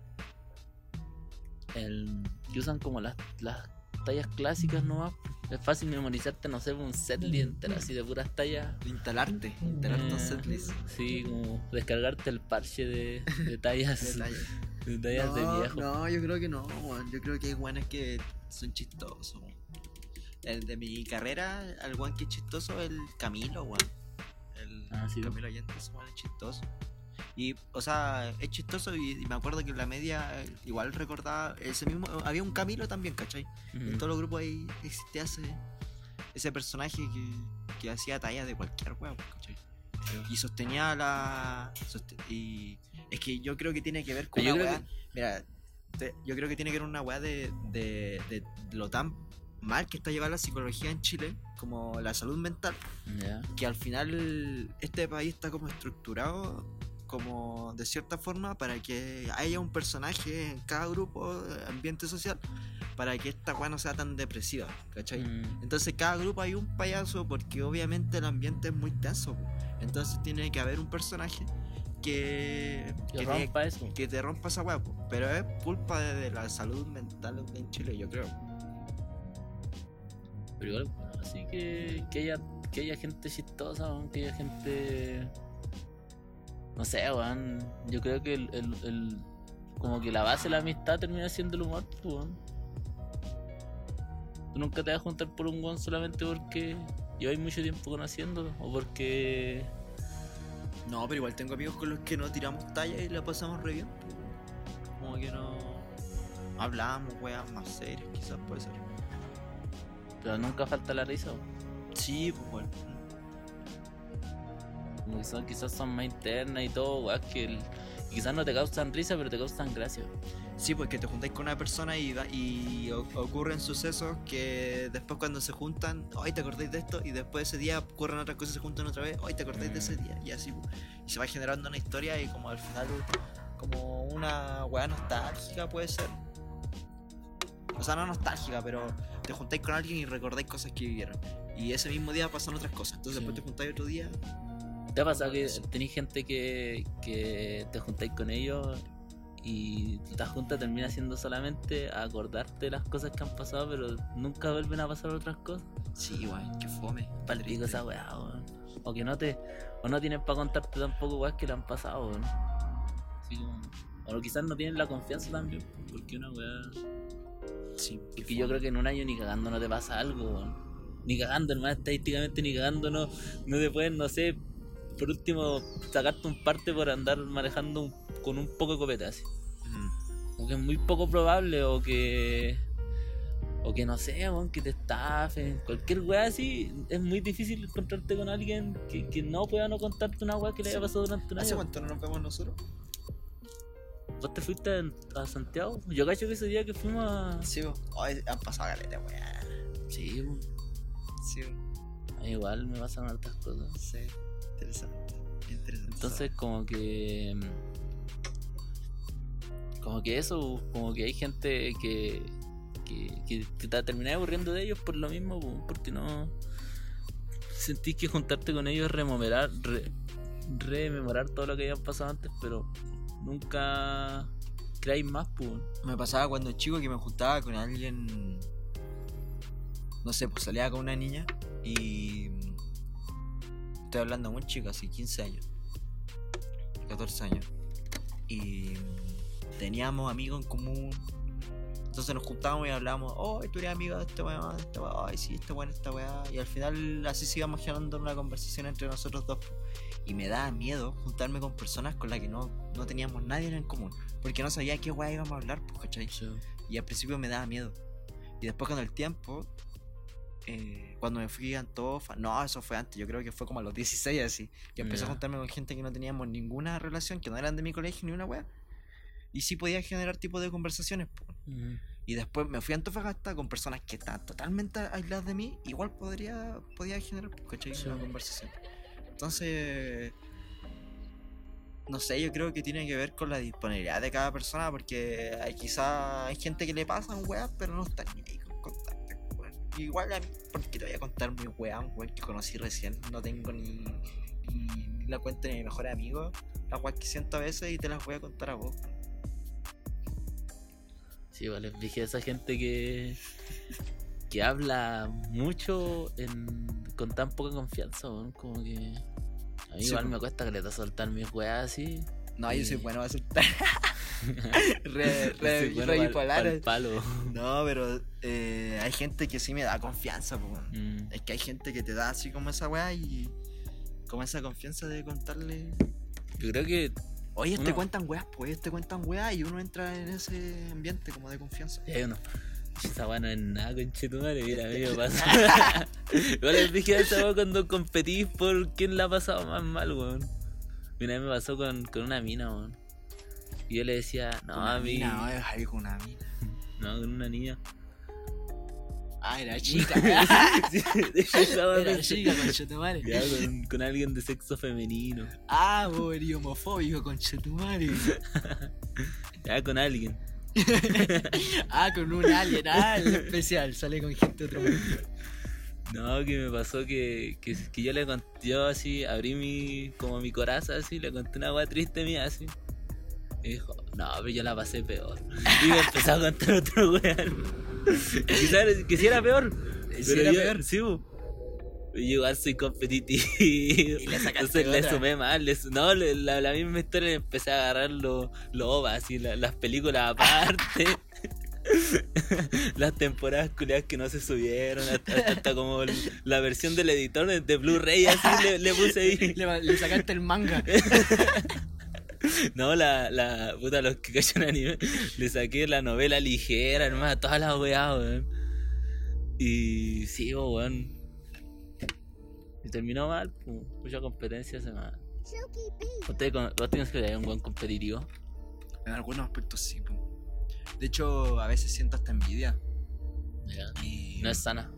El, que usan como las, las tallas clásicas nomás. Es fácil memorizarte, no sé, un setlist entero así de puras tallas. Instalarte, instalarte un Eh, setlist. Sí, como descargarte el parche de, de tallas, de, tallas [LAUGHS] de No, viejo. no, yo creo que no. Yo creo que hay weones que son chistosos. El de mi carrera, el weón que es chistoso es el Camilo, weón. El Ah, sí. Camilo Allende, es chistoso. Y, o sea, es chistoso y, y me acuerdo que en la media eh, igual recordaba ese mismo. Había un Camilo también, ¿cachai? En todos los grupos ahí existía ese, ese personaje que, que hacía tallas de cualquier weón, ¿cachai? Y sostenía la. soste- y es que yo creo que tiene que ver con yo una weá. Mira, te- yo creo que tiene que ver una weá de, de, de lo tan mal que está llevada la psicología en Chile, como la salud mental, que al final este país está como estructurado como de cierta forma para que haya un personaje en cada grupo, ambiente social, para que esta weá no sea tan depresiva, ¿cachai? Mm. Entonces cada grupo hay un payaso porque obviamente el ambiente es muy tenso. po. Entonces tiene que haber un personaje que, Que que, te, rompa eso. que te rompa esa weá. po. Pero es culpa de, de la salud mental en Chile, yo creo. Pero igual, bueno, así que, que haya, que haya gente chistosa, que haya gente. No sé, weón. Yo creo que el, el, el- como que la base de la amistad termina siendo el humor, pues, weón. Tú nunca te vas a juntar por un weón solamente porque lleváis mucho tiempo conociéndolo o porque. No, pero igual tengo amigos con los que no tiramos talla y la pasamos re bien. po. Como que no hablamos, weas más serias, quizás puede ser. Pero nunca falta la risa, weón. Sí, pues bueno. Que son, quizás son más internas y todo, weón, que el- quizás no te causan risa, pero te causan gracia. Sí, pues que te juntáis con una persona y, y o- ocurren sucesos que después cuando se juntan, hoy te acordáis de esto, y después ese día ocurren otras cosas se juntan otra vez, hoy te acordáis de ese Mm. día, y así. pues. Y se va generando una historia y como al final, como una weá nostálgica puede ser. O sea, no nostálgica, pero te juntáis con alguien y recordáis cosas que vivieron. Y ese mismo día pasan otras cosas. Entonces Sí. después te juntáis otro día. ¿Te ha pasado que Sí. tenéis gente que, que te juntáis con ellos y la junta termina siendo solamente acordarte de las cosas que han pasado, pero nunca vuelven a pasar otras cosas? Sí, weón, que fome. Palpico esa weá, weón. O que no te. O no tienen para contarte tampoco weas que le han pasado, weón. Como. O quizás no tienen la confianza también, porque una weá. Sí, que Porque yo creo que en un año ni cagando no te pasa algo, weón. Ni cagando, hermano, estadísticamente ni cagando no, no te pueden, no sé, por último, sacarte un parte por andar manejando un- con un poco de copeta así. Mm. Que es muy poco probable, o que. O que no sé, weón, que te estafen. Cualquier weá así, es muy difícil encontrarte con alguien que, que no pueda no contarte una weá que le haya pasado durante un ¿Hace año. cuánto no nos vemos nosotros? ¿Vos te fuiste a Santiago? Yo cacho que ese día que fuimos a. Sí, bo. Ay, han pasado galeta, weá. Sí, weón. Sí, bo. A mí igual me pasan hartas cosas. sí. Interesante. Interesante. Entonces como que como que eso, como que hay gente que que, que, que te terminás aburriendo de ellos por lo mismo, po, porque no sentís que juntarte con ellos es rememorar, re- rememorar todo lo que habían pasado antes, pero nunca creáis más, pues. Me pasaba cuando chico que me juntaba con alguien no sé, pues salía con una niña y. Estoy hablando muy chico, así 15 años. 14 años. Y teníamos amigos en común. Entonces nos juntábamos y hablábamos, oh, tú eres amigo de este weón, de este weón, ay, sí, este weón, esta weá. Y al final así se íbamos generando una conversación entre nosotros dos. Y me daba miedo juntarme con personas con las que no, no teníamos nadie en común. Porque no sabía qué weá íbamos a hablar, pues, ¿cachai? Y al principio me daba miedo. Y después con el tiempo, eh, cuando me fui a Antofa, no, eso fue antes, yo creo que fue como a los 16 así, que empecé a juntarme con gente que no teníamos ninguna relación, que no eran de mi colegio ni una wea. Y sí podía generar tipo de conversaciones. Mm. Y después me fui a Antofagasta con personas que están totalmente aisladas de mí, igual podría, podía generar ¿cachai? Sí. una conversación. Entonces, no sé, yo creo que tiene que ver con la disponibilidad de cada persona, porque hay, quizá hay gente que le pasan weas, pero no está ni ahí. Igual a mí, porque te voy a contar mi wea, un weón que conocí recién, no tengo ni, ni, ni la cuenta de mi mejor amigo, las weas que siento a veces y te las voy a contar a vos. Sí, vale, dije esa gente que que habla mucho en, con tan poca confianza, weón, como que a mí Sí, igual me cuesta que le soltar mis weas así. No, yo soy bueno a aceptar. [LAUGHS] [LAUGHS] re, re, Soy bueno re pa'l- bipolar. pa'l palo. No, pero eh, hay gente que sí me da confianza. Mm. Es que hay gente que te da así como esa weá y como esa confianza de contarle. Yo creo que Oye, te cuentan weas, pues ellos te cuentan weas y uno entra en ese ambiente como de confianza. Uno. Esa weá no es nada, conchetumare. Mira, a mí me [LAUGHS] pasa. Igual les dije esa weá cuando competís por quién la ha pasado más mal, weón. Mira, a mí me pasó con, con una mina, weón. Y yo le decía, no, Una a mí. mina, no, es ahí con una mina. [LAUGHS] No, con una niña. Ah, era [LAUGHS] chica. Sí, [LAUGHS] era chica, conchetumare. Ya, con, con alguien de sexo femenino. Ah, eres homofóbico, conchetumare. Ya, con alguien. ah, con un alien, ah, el especial, sale con gente de otro mundo. No, que me pasó que, que, que yo le conté, yo así, abrí mi, como mi coraza así, le conté una weá triste mía así. Y dijo, no, pero yo la pasé peor. [LAUGHS] Y me empezó a contar otro weón. [LAUGHS] Quizás que si era peor. ¿Sí pero era yo- peor? Sí. Yo igual soy competitivo. Y le Entonces [LAUGHS] le otra. sumé más. le no, le- la, la misma historia le empecé a agarrar los lo así, la- las películas aparte. [LAUGHS] las temporadas culiadas que no se subieron. Hasta, hasta como el- la versión del editor de, de Blu-ray, así le, le puse ahí. [LAUGHS] Le, le sacaste el manga. [LAUGHS] No, la, la puta, los que cachan anime, le saqué la novela ligera, hermano, todas las weas, weón. Y sí, weón. Y terminó mal, pues, mucha competencia se mal. ¿Usted, con- ¿Vos tienes que ser un buen competitivo? En algunos aspectos sí. po. De hecho, a veces siento hasta envidia. Y... No es sana,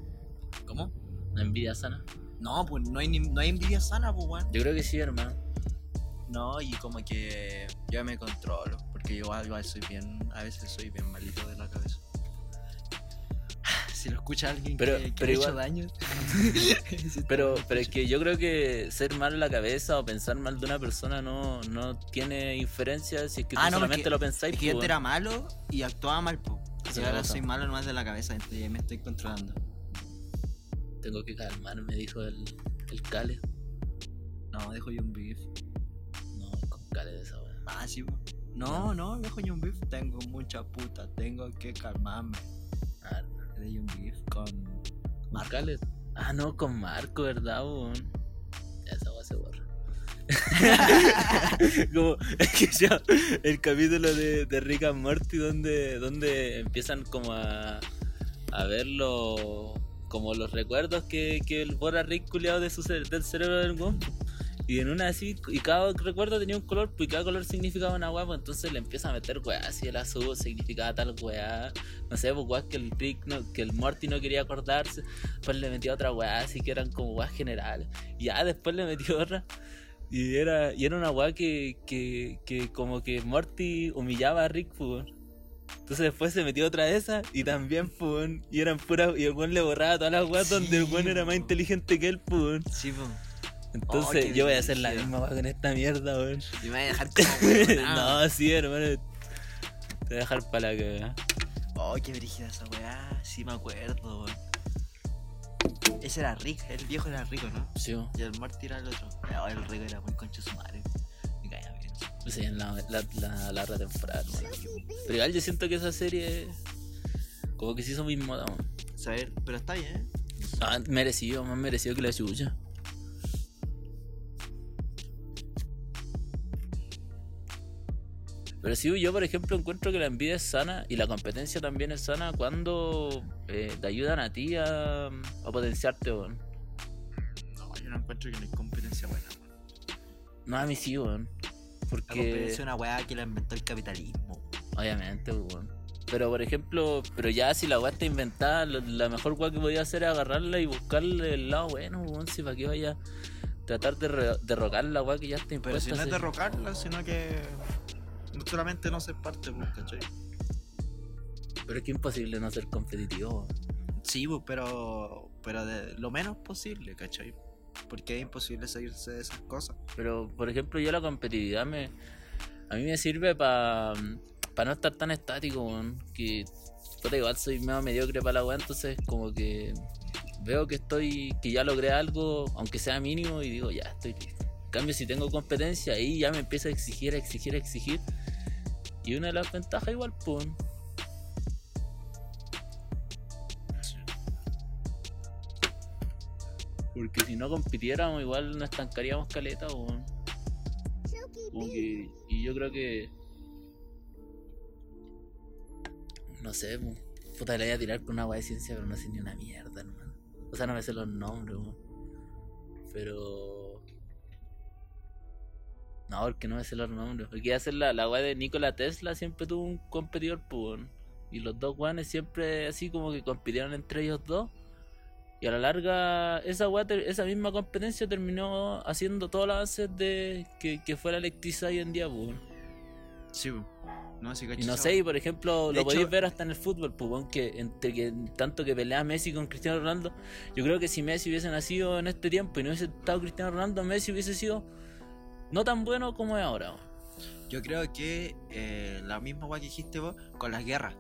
¿Cómo? no envidia sana. No, pues no hay, ni- no hay envidia sana, pues, weón. Yo creo que sí, hermano. No, y como que yo me controlo. Porque yo igual soy bien. A veces soy bien malito de la cabeza. Si lo escucha alguien Pero- que, que pero ha hecho igual- daño. si [LAUGHS] Pero, pero es que yo creo que ser mal en la cabeza o pensar mal de una persona no, no tiene inferencia si es que tú Ah, no, solamente porque- lo pensáis. Es que yo pues, era malo y actuaba mal, po. Esa Y es ahora soy malo nomás de la cabeza, entonces me estoy controlando. Tengo que calmarme, dijo el, el Cale. No, dejo yo un beef. No, con Cale de esa wea. Ah, sí, po. No, no, dejo yo un beef. Tengo mucha puta, tengo que calmarme. Di un beef con. ¿con Marco. Ah, no, con Marco, ¿verdad? Ya esa wea se borra. [LAUGHS] Como, es que yo, el capítulo de, de Rick and Morty donde, donde empiezan como a, a ver lo- como los recuerdos que, que el borra Rick culiado de su del cerebro del weón. Y en una así, y cada recuerdo tenía un color, pues cada color significaba una weá, pues entonces le empieza a meter weá, así el azul significaba tal weá, no sé, pues weá que el Rick no, que el Morty no quería acordarse, pues le metió otra weá, así que eran como weas generales. Y ya después le metió [LAUGHS] otra. Y era, y era una weá que, que, que como que Morty humillaba a Rick, pues. Entonces después se metió otra de esas y también, pues, y eran puras, y el weón le borraba todas las weas donde el weón era más inteligente que él, pues. Sí. Entonces yo voy a hacer la misma weá con esta mierda, weón. Y me voy a dejar [LAUGHS] como huevonao. no, sí, hermano. Te voy a dejar para la cagada. Oh, qué brígida esa weá. Sí, me acuerdo, weón. Ese era rico, el viejo era rico, ¿no? Sí, bo. Y el Marty era el otro. No, el rico era muy concha de su madre. Me caía bien. Sí, en la, la, la, la otra temporada. Pero igual yo siento que esa serie. Como que se hizo muy moda, weón. Saber, pero está bien, ¿eh? Ah, merecido, más merecido que la chucha. Pero sí, yo por ejemplo encuentro que la envidia es sana y la competencia también es sana cuando eh, te ayudan a ti a, a potenciarte, weón. No, yo no encuentro que no hay competencia buena. No, a mí sí, weón. La Porque, competencia es una weá que la inventó el capitalismo. obviamente, weón. Pero por ejemplo, pero ya si la weá está inventada, la mejor weá que podía hacer es agarrarla y buscarle el lado bueno, weón. Si para qué vaya a tratar de derrocar la weá que ya está impuesta. Pero si no es derrocarla, sino que no solamente no ser parte, pues, ¿cachai? Pero es que imposible no ser competitivo. Sí, pues, pero, pero de lo menos posible, ¿cachai? Porque es imposible salirse de esas cosas. Pero, por ejemplo, yo la competitividad me. A mí me sirve para no estar tan estático. Que. igual soy medio mediocre para la weá, entonces, como que. Veo que estoy. que ya logré algo, aunque sea mínimo, y digo, ya estoy listo. En cambio, si tengo competencia, ahí ya me empiezo a exigir, a exigir, a exigir. Y una de las ventajas, igual, pues. Porque si no compitiéramos, igual nos estancaríamos caleta, que- y yo creo que. No sé, pu- puta, le voy a tirar con una weá de ciencia, pero no sé ni una mierda, hermano. O sea, no me sé los nombres, weón. Pero. No, porque no me sé los nombres. Porque iba a ser la, la weá de Nikola Tesla, siempre tuvo un competidor, pues, weón. Y los dos weones siempre así como que compitieron entre ellos dos. Y a la larga, esa, weá esa misma competencia terminó haciendo todos los avances de que, que fuera electricidad hoy en día, pues. weón. Sí, pues. No, sí, Y no sé, y por ejemplo, De lo hecho- podéis ver hasta en el fútbol, pues, que entre que tanto que pelea Messi con Cristiano Ronaldo, yo creo que si Messi hubiese nacido en este tiempo y no hubiese estado Cristiano Ronaldo, Messi hubiese sido no tan bueno como es ahora. Yo creo que eh, la misma weá que dijiste vos con las guerras.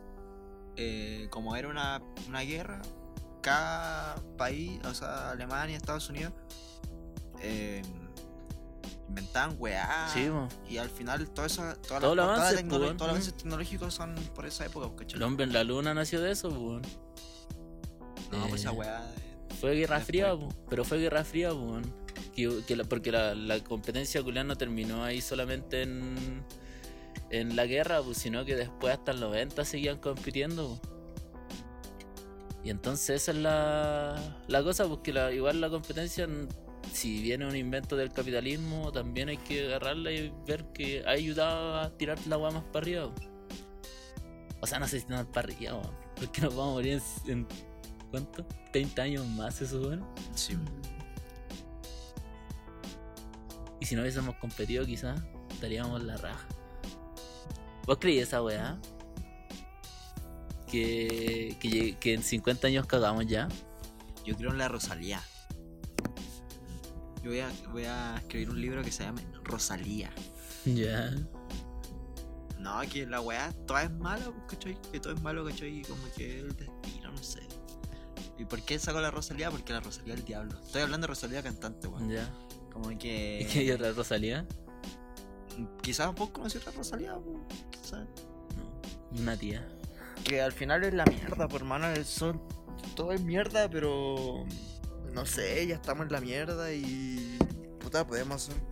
Eh, como era una, una guerra, cada país, o sea, Alemania, Estados Unidos, eh, inventaban weá. Sí. Y al final todo eso, todas las- avances, tecnolo- pues, todos los avances tecnológicos son por esa época, ¿cachai? El hombre en la luna nació de eso, pues, weón. No, pues esa Eh, weá. Fue Guerra Después. Fría, po, pero fue Guerra Fría, weón. Porque la, competencia culiar no terminó ahí solamente en, la guerra, pues, sino que después hasta el 90 seguían compitiendo. po. Y entonces esa es la, cosa, porque la, igual la competencia, si viene un invento del capitalismo, también hay que agarrarla y ver que ha ayudado a tirar la agua más para arriba. po. O sea, no sé si para arriba, porque nos vamos a morir en, ¿cuánto? 30 años más, eso, weón. Sí. Y si no hubiésemos competido, quizás estaríamos la raja. ¿Vos creí esa weá? Que, que, que en 50 años cagamos ya. Yo creo en la Rosalía. Yo voy a, voy a escribir un libro que se llame Rosalía. Ya. No, que la weá toda es pues, ¿cachai? Que todo es malo, ¿cachai? Y como que el destino, no sé. ¿Y por qué saco la Rosalía? Porque la Rosalía es el diablo. Estoy hablando de Rosalía cantante, weón. Ya. Como ¿Y que. qué hay otra Rosalía? Quizás vos conocés otra Rosalía, quizás. No. Una tía. Que al final es la mierda, por hermano. Son. Todo es mierda, pero. No sé, ya estamos en la mierda y. Puta, podemos hacer.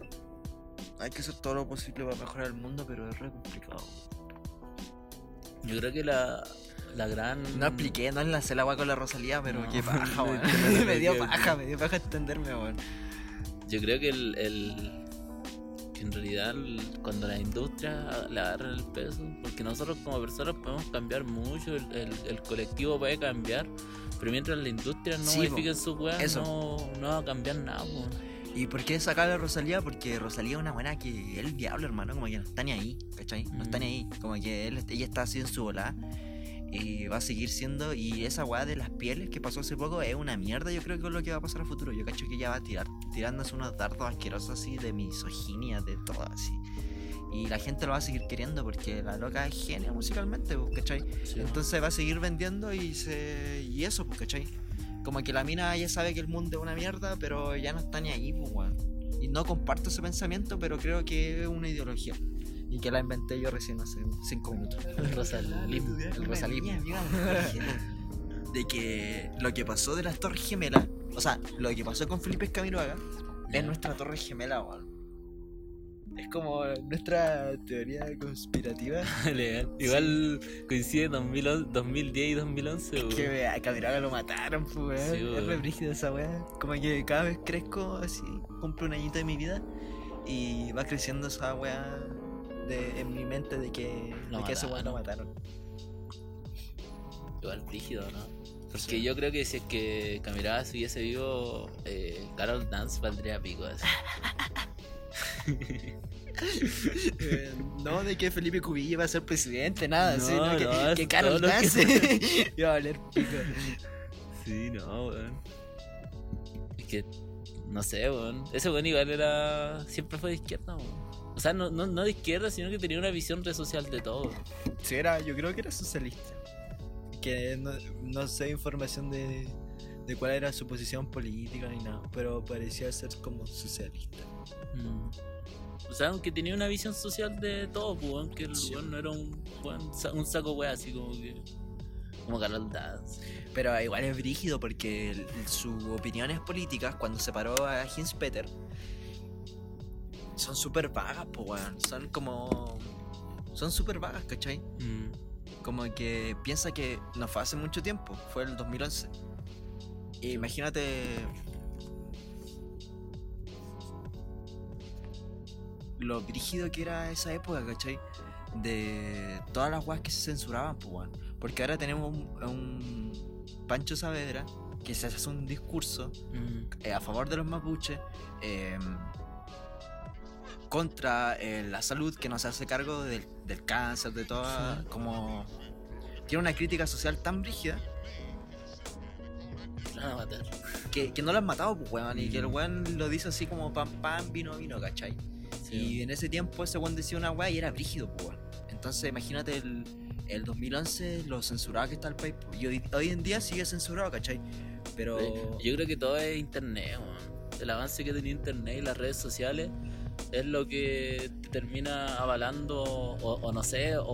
Hay que hacer todo lo posible para mejorar el mundo, pero es re complicado. Yo creo que la, la gran. No expliqué, no enlacé la weá con la Rosalía, pero No, qué [LAUGHS] paja, weón. [LAUGHS] me dio paja, me dio paja entenderme, weón. Yo creo que el, el- que en realidad el- cuando la industria le agarra el peso, porque nosotros como personas podemos cambiar mucho, el, el- colectivo puede cambiar, pero mientras la industria no Sí, modifique su weá, no, no va a cambiar nada. po. ¿Y por qué sacar a Rosalía? Porque Rosalía es una buena que es el diablo, hermano, como que no está ni ahí, ¿cachai? No está ni Mm. ahí, como que él, ella está así en su bola y va a seguir siendo, y esa weá de las pieles que pasó hace poco es una mierda, yo creo que es lo que va a pasar a futuro, yo cacho que ella va a tirar, tirándose unos dardos asquerosos así de misoginia, de todo así. Y la gente lo va a seguir queriendo porque la loca es genio musicalmente, pues, ¿cachai? Sí. Entonces va a seguir vendiendo y se y eso, pues, ¿cachai? Como que la mina ya sabe que el mundo es una mierda, pero ya no está ni ahí, pues, weón. Y no comparto ese pensamiento, pero creo que es una ideología. Y que la inventé yo recién hace cinco minutos. [LAUGHS] El Rosalim. El Rosalim. [LAUGHS] De que lo que pasó de las Torres Gemelas, o sea, lo que pasó con Felipe Escamiroaga, es nuestra Torre Gemela, weón. Es como nuestra teoría conspirativa. [LAUGHS] Legal. Igual coincide 2011 2010 y 2011. weón. Que a Camiroaga lo mataron, pues, weón. Sí, es re brígido esa weá. Como que cada vez crezco así, cumplo un añito de mi vida y va creciendo esa weá de, en mi mente de que, de que ese weón lo mataron. Igual rígido, ¿no? Porque Sí. yo creo que si es que Camirada siguiese vivo, eh, Carol Dance valdría pico. así. [LAUGHS] Eh, no de que Felipe Cubillo iba a ser presidente, nada, No, que, no, Carol lo que- Dance [LAUGHS] iba a valer pico. Sí, no, weón. Es que, no sé, weón. Ese weón igual era. Siempre fue de izquierda, weón. O sea, no, no, no de izquierda, sino que tenía una visión re social de todo. Sí, era, yo creo que era socialista. Que no, no sé información de, de cuál era su posición política ni nada, pero parecía ser como socialista. Mm. O sea, aunque tenía una visión social de todo, pues, que el Sí. no era un, un saco weón así como que. Como Carol Dance. Pero igual es brígido porque el- sus opiniones políticas, cuando separó a Hins Peter, son súper vagas, pues, weón. Son como. Son súper vagas, ¿cachai? Mm. Como que piensa que no fue hace mucho tiempo, fue el 2011. E imagínate. Lo brígido que era esa época, ¿cachai? De todas las weas que se censuraban, pues, weón. Porque ahora tenemos un, un Pancho Saavedra que se hace un discurso Mm. eh, a favor de los mapuches, eh, contra eh, la salud que no se hace cargo del, del cáncer, de toda. Sí. como. Tiene una crítica social tan brígida a matar. que, que no lo han matado, pues, weón. Y que el Mm. weón lo dice así como pan, pan, vino, vino, ¿cachai? Sí, Y en ese tiempo ese weón decía una weá y era brígido, pues, weón. Entonces, imagínate el, el 2011, lo censurado que está el país. pues, Y hoy, hoy en día sigue censurado, ¿cachai? Pero. Yo creo que todo es internet, weón. El avance que tenía internet y las redes sociales es lo que te termina avalando o, o no sé, o,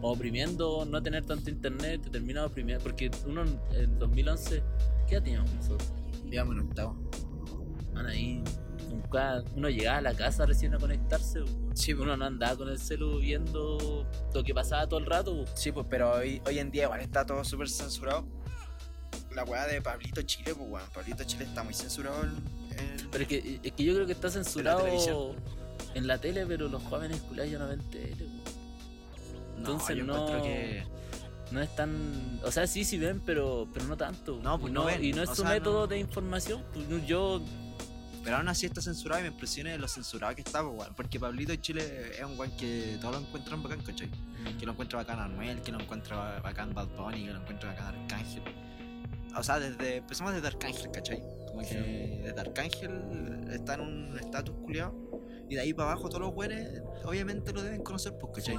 o oprimiendo no tener tanto internet, te termina oprimiendo. Porque uno en 2011, ¿qué edad teníamos nosotros? Digamos en octavo. Man, ahí un ca- uno llegaba a la casa recién a conectarse. Sí, uno no andaba con el celu viendo lo que pasaba todo el rato. Sí, pues, pero hoy, hoy en día igual está todo súper censurado. La weá de Pablito Chile, pues, weón. Pablito Chile está muy censurado en. En- Pero es que, es que yo creo que está censurado televisión. en la tele, pero los jóvenes culiados ya no ven tele. weón. Entonces yo no- que. No es tan. O sea, sí, sí ven, pero, pero no tanto. No, pues no ven, Y no es o su sea, método no- de información. Pues no- yo. Pero aún así está censurado y me impresiona lo censurado que está, pues. Porque Pablito Chile es un weón que todos lo encuentran bacán, ¿cachai? Que lo encuentra bacán Anuel, que lo encuentra bacán Bad Bunny, que lo encuentra bacán Arcángel. O sea, desde, empezamos desde Arcángel, ¿cachai? Como que Sí. desde Arcángel está en un estatus culiado. Y de ahí para abajo todos los weones obviamente lo deben conocer, pues, ¿cachai?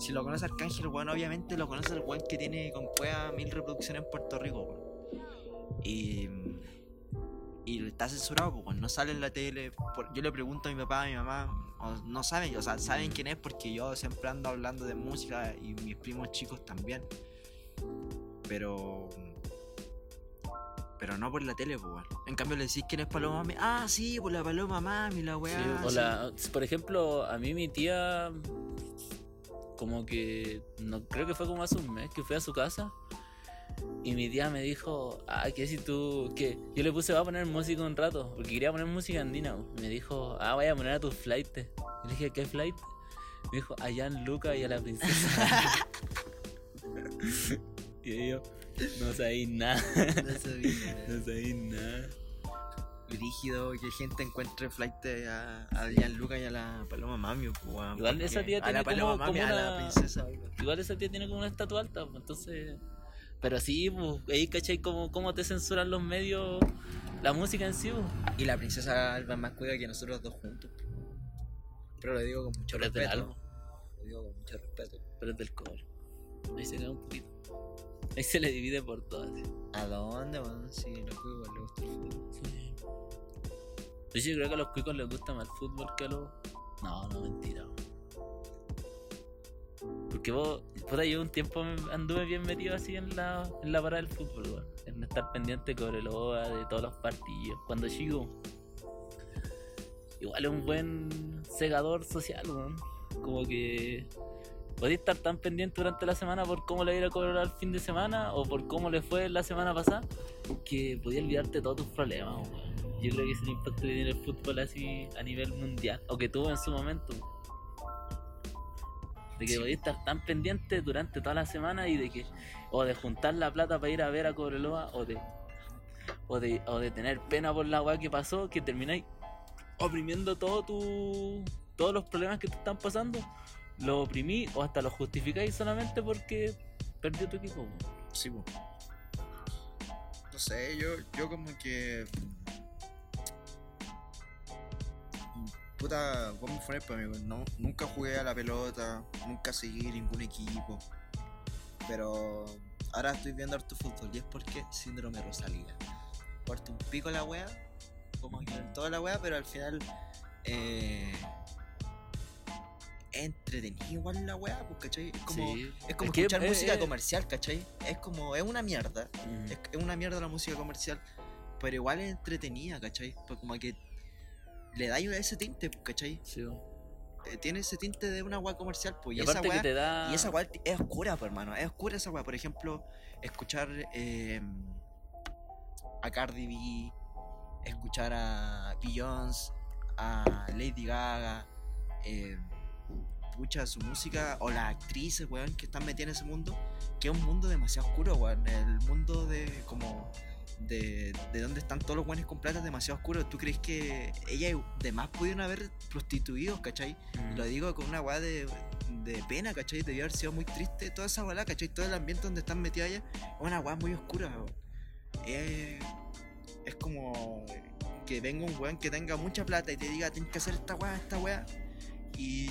Si lo conoce Arcángel, weón, obviamente lo conoce el weón que tiene con cueva mil reproducciones en Puerto Rico, weón. Y. Y está censurado, pues, weón, no sale en la tele. Por- yo le pregunto a mi papá, a mi mamá, o no saben, o sea, saben quién es porque yo siempre ando hablando de música y mis primos chicos también. Pero. Pero no por la tele, pues. En cambio le decís quién es Paloma Mami. Ah, sí, por la Paloma Mami, la Sí, weá. sí. por ejemplo, a mí mi tía. Como que. No, creo que fue como hace un mes que fui a su casa. Y mi tía me dijo, ah, que si tú, que yo le puse, va a poner música un rato, porque quería poner música andina. Me dijo, ah, vaya a poner a tus flight. Y le dije, ¿qué flight? Me dijo, a Jan Luca y a la princesa. [LAUGHS] [LAUGHS] y yo, no sabéis nada, No sabía. no sabéis nada. Brígido que gente encuentre flight a, a Gianluca y a la Paloma Mami, pues, weón, Igual esa tía a tiene la Paloma como- Mami, como a la una- princesa. Igual esa tía tiene como una estatua alta, pues, entonces. Pero sí, pues, ahí cachai cómo, cómo te censuran los medios la música en sí, pues. Y la princesa Alba más cuida que nosotros dos juntos. Pero lo digo con mucho Pero es del respeto. alma. Lo digo con mucho respeto. Pero es del cobre. Ahí se queda un poquito. Ahí se le divide por todas. ¿A dónde, weón? Si los cuicos les gusta el fútbol. Sí. Yo sí creo que a los cuicos les gusta más el fútbol que a los. No, no, mentira. weón. Porque vos, puta, yo un tiempo anduve bien metido así en la, en la parada del fútbol, weón. En estar pendiente de Cobreloa, de todos los partidos. Cuando chico. Igual es un buen segador social, weón. Como que podía estar tan pendiente durante la semana por cómo le iba a ir a Cobreloa el fin de semana o por cómo le fue la semana pasada que podía olvidarte de todos tus problemas. Yo creo que es el impacto que tiene el fútbol así a nivel mundial, o que tuvo en su momento. De que Sí. podías estar tan pendiente durante toda la semana y de que, o de juntar la plata para ir a ver a Cobreloa, o de, o de, o de tener pena por la weá que pasó, que termináis oprimiendo todo tu, todos los problemas que te están pasando, lo oprimí o hasta lo justificáis solamente porque perdió tu equipo. Sí, po. No sé, yo, yo como que. Puta, ¿cómo fue para mí? No, nunca jugué a la pelota, nunca seguí ningún equipo. Pero ahora estoy viendo harto fútbol y es porque síndrome Rosalía. Corta un pico la wea, como que en toda la wea, pero al final. Eh, es entretenida igual la wea, pues, ¿cachai? Es como, Sí. es como Es que, escuchar música eh, comercial, ¿cachai? Es como, es una mierda. mm. Es, es una mierda la música comercial. Pero igual es entretenida, ¿cachai? Pues como que le da ese tinte, pues, ¿cachai? Sí. Eh, tiene ese tinte de una weá comercial, pues. Y, Y, esa weá, da. y esa weá es oscura, pues, hermano. Es oscura esa weá. Por ejemplo, escuchar eh, a Cardi B, escuchar a Beyoncé, a Lady Gaga, eh, pucha, su música, o las actrices, weón, que están metidas en ese mundo, que es un mundo demasiado oscuro, weón. El mundo de como. De, de donde están todos los weones con plata es demasiado oscuro. ¿Tú crees que ella y demás pudieron haber prostituidos, cachai? Mm. Lo digo con una weá de, de pena, ¿cachai? Debió haber sido muy triste toda esa weá, ¿cachai? Todo el ambiente donde están metidos allá es una weá muy oscura, weón. Eh, es como que venga un weón que tenga mucha plata y te diga, tienes que hacer esta weá, esta weá. Y,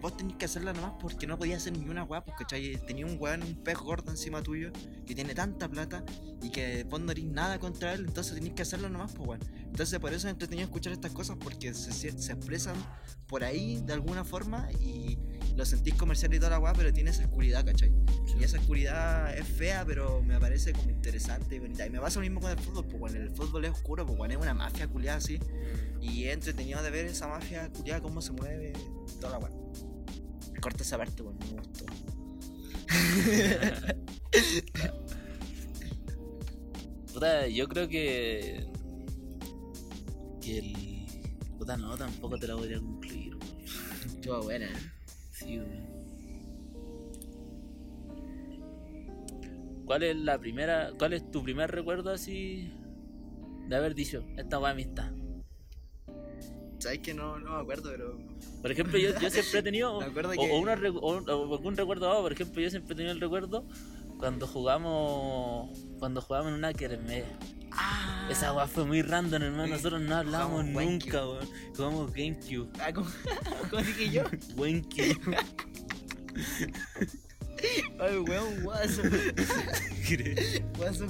vos tenés que hacerla nomás porque no podías hacer ni una weá, pues, ¿cachai? Tenía un weón, un pez gordo encima tuyo que tiene tanta plata y que vos no haréis nada contra él, entonces tenés que hacerlo nomás, pues, weón. Entonces por eso es entretenido escuchar estas cosas porque se se expresan por ahí de alguna forma y lo sentís comercial y toda la weá, pero tiene esa oscuridad, ¿cachai? Y esa oscuridad es fea, pero me parece como interesante y bonita. Y me pasa lo mismo con el fútbol, pues bueno, el fútbol es oscuro, pues bueno, es una mafia culiada así. Y es entretenido de ver esa mafia culiada, cómo se mueve, toda la weá. Corta esa parte, weón, me gustó. [LAUGHS] Puta, yo creo que. Que el. Puta, no, tampoco te la podría concluir. weón. Estuvo buena, ¿Cuál es la primera. ¿Cuál es tu primer recuerdo así. de haber dicho, esta weá amistad? Sabes que no, no me acuerdo, pero. Por ejemplo, yo, yo siempre he tenido. [LAUGHS] Me acuerdo o, que- o una o o algún recuerdo dado, por ejemplo, yo siempre he tenido el recuerdo cuando jugamos. Cuando jugamos en una kermés. ¡Ah! Esa weá fue muy random, hermano. Nosotros no hablábamos nunca, weón. Jugamos GameCube. Ah, ¿cómo, [LAUGHS] ¿Cómo dije yo? [LAUGHS] GameCube. Ay, weón, guaso. [LAUGHS] Guaso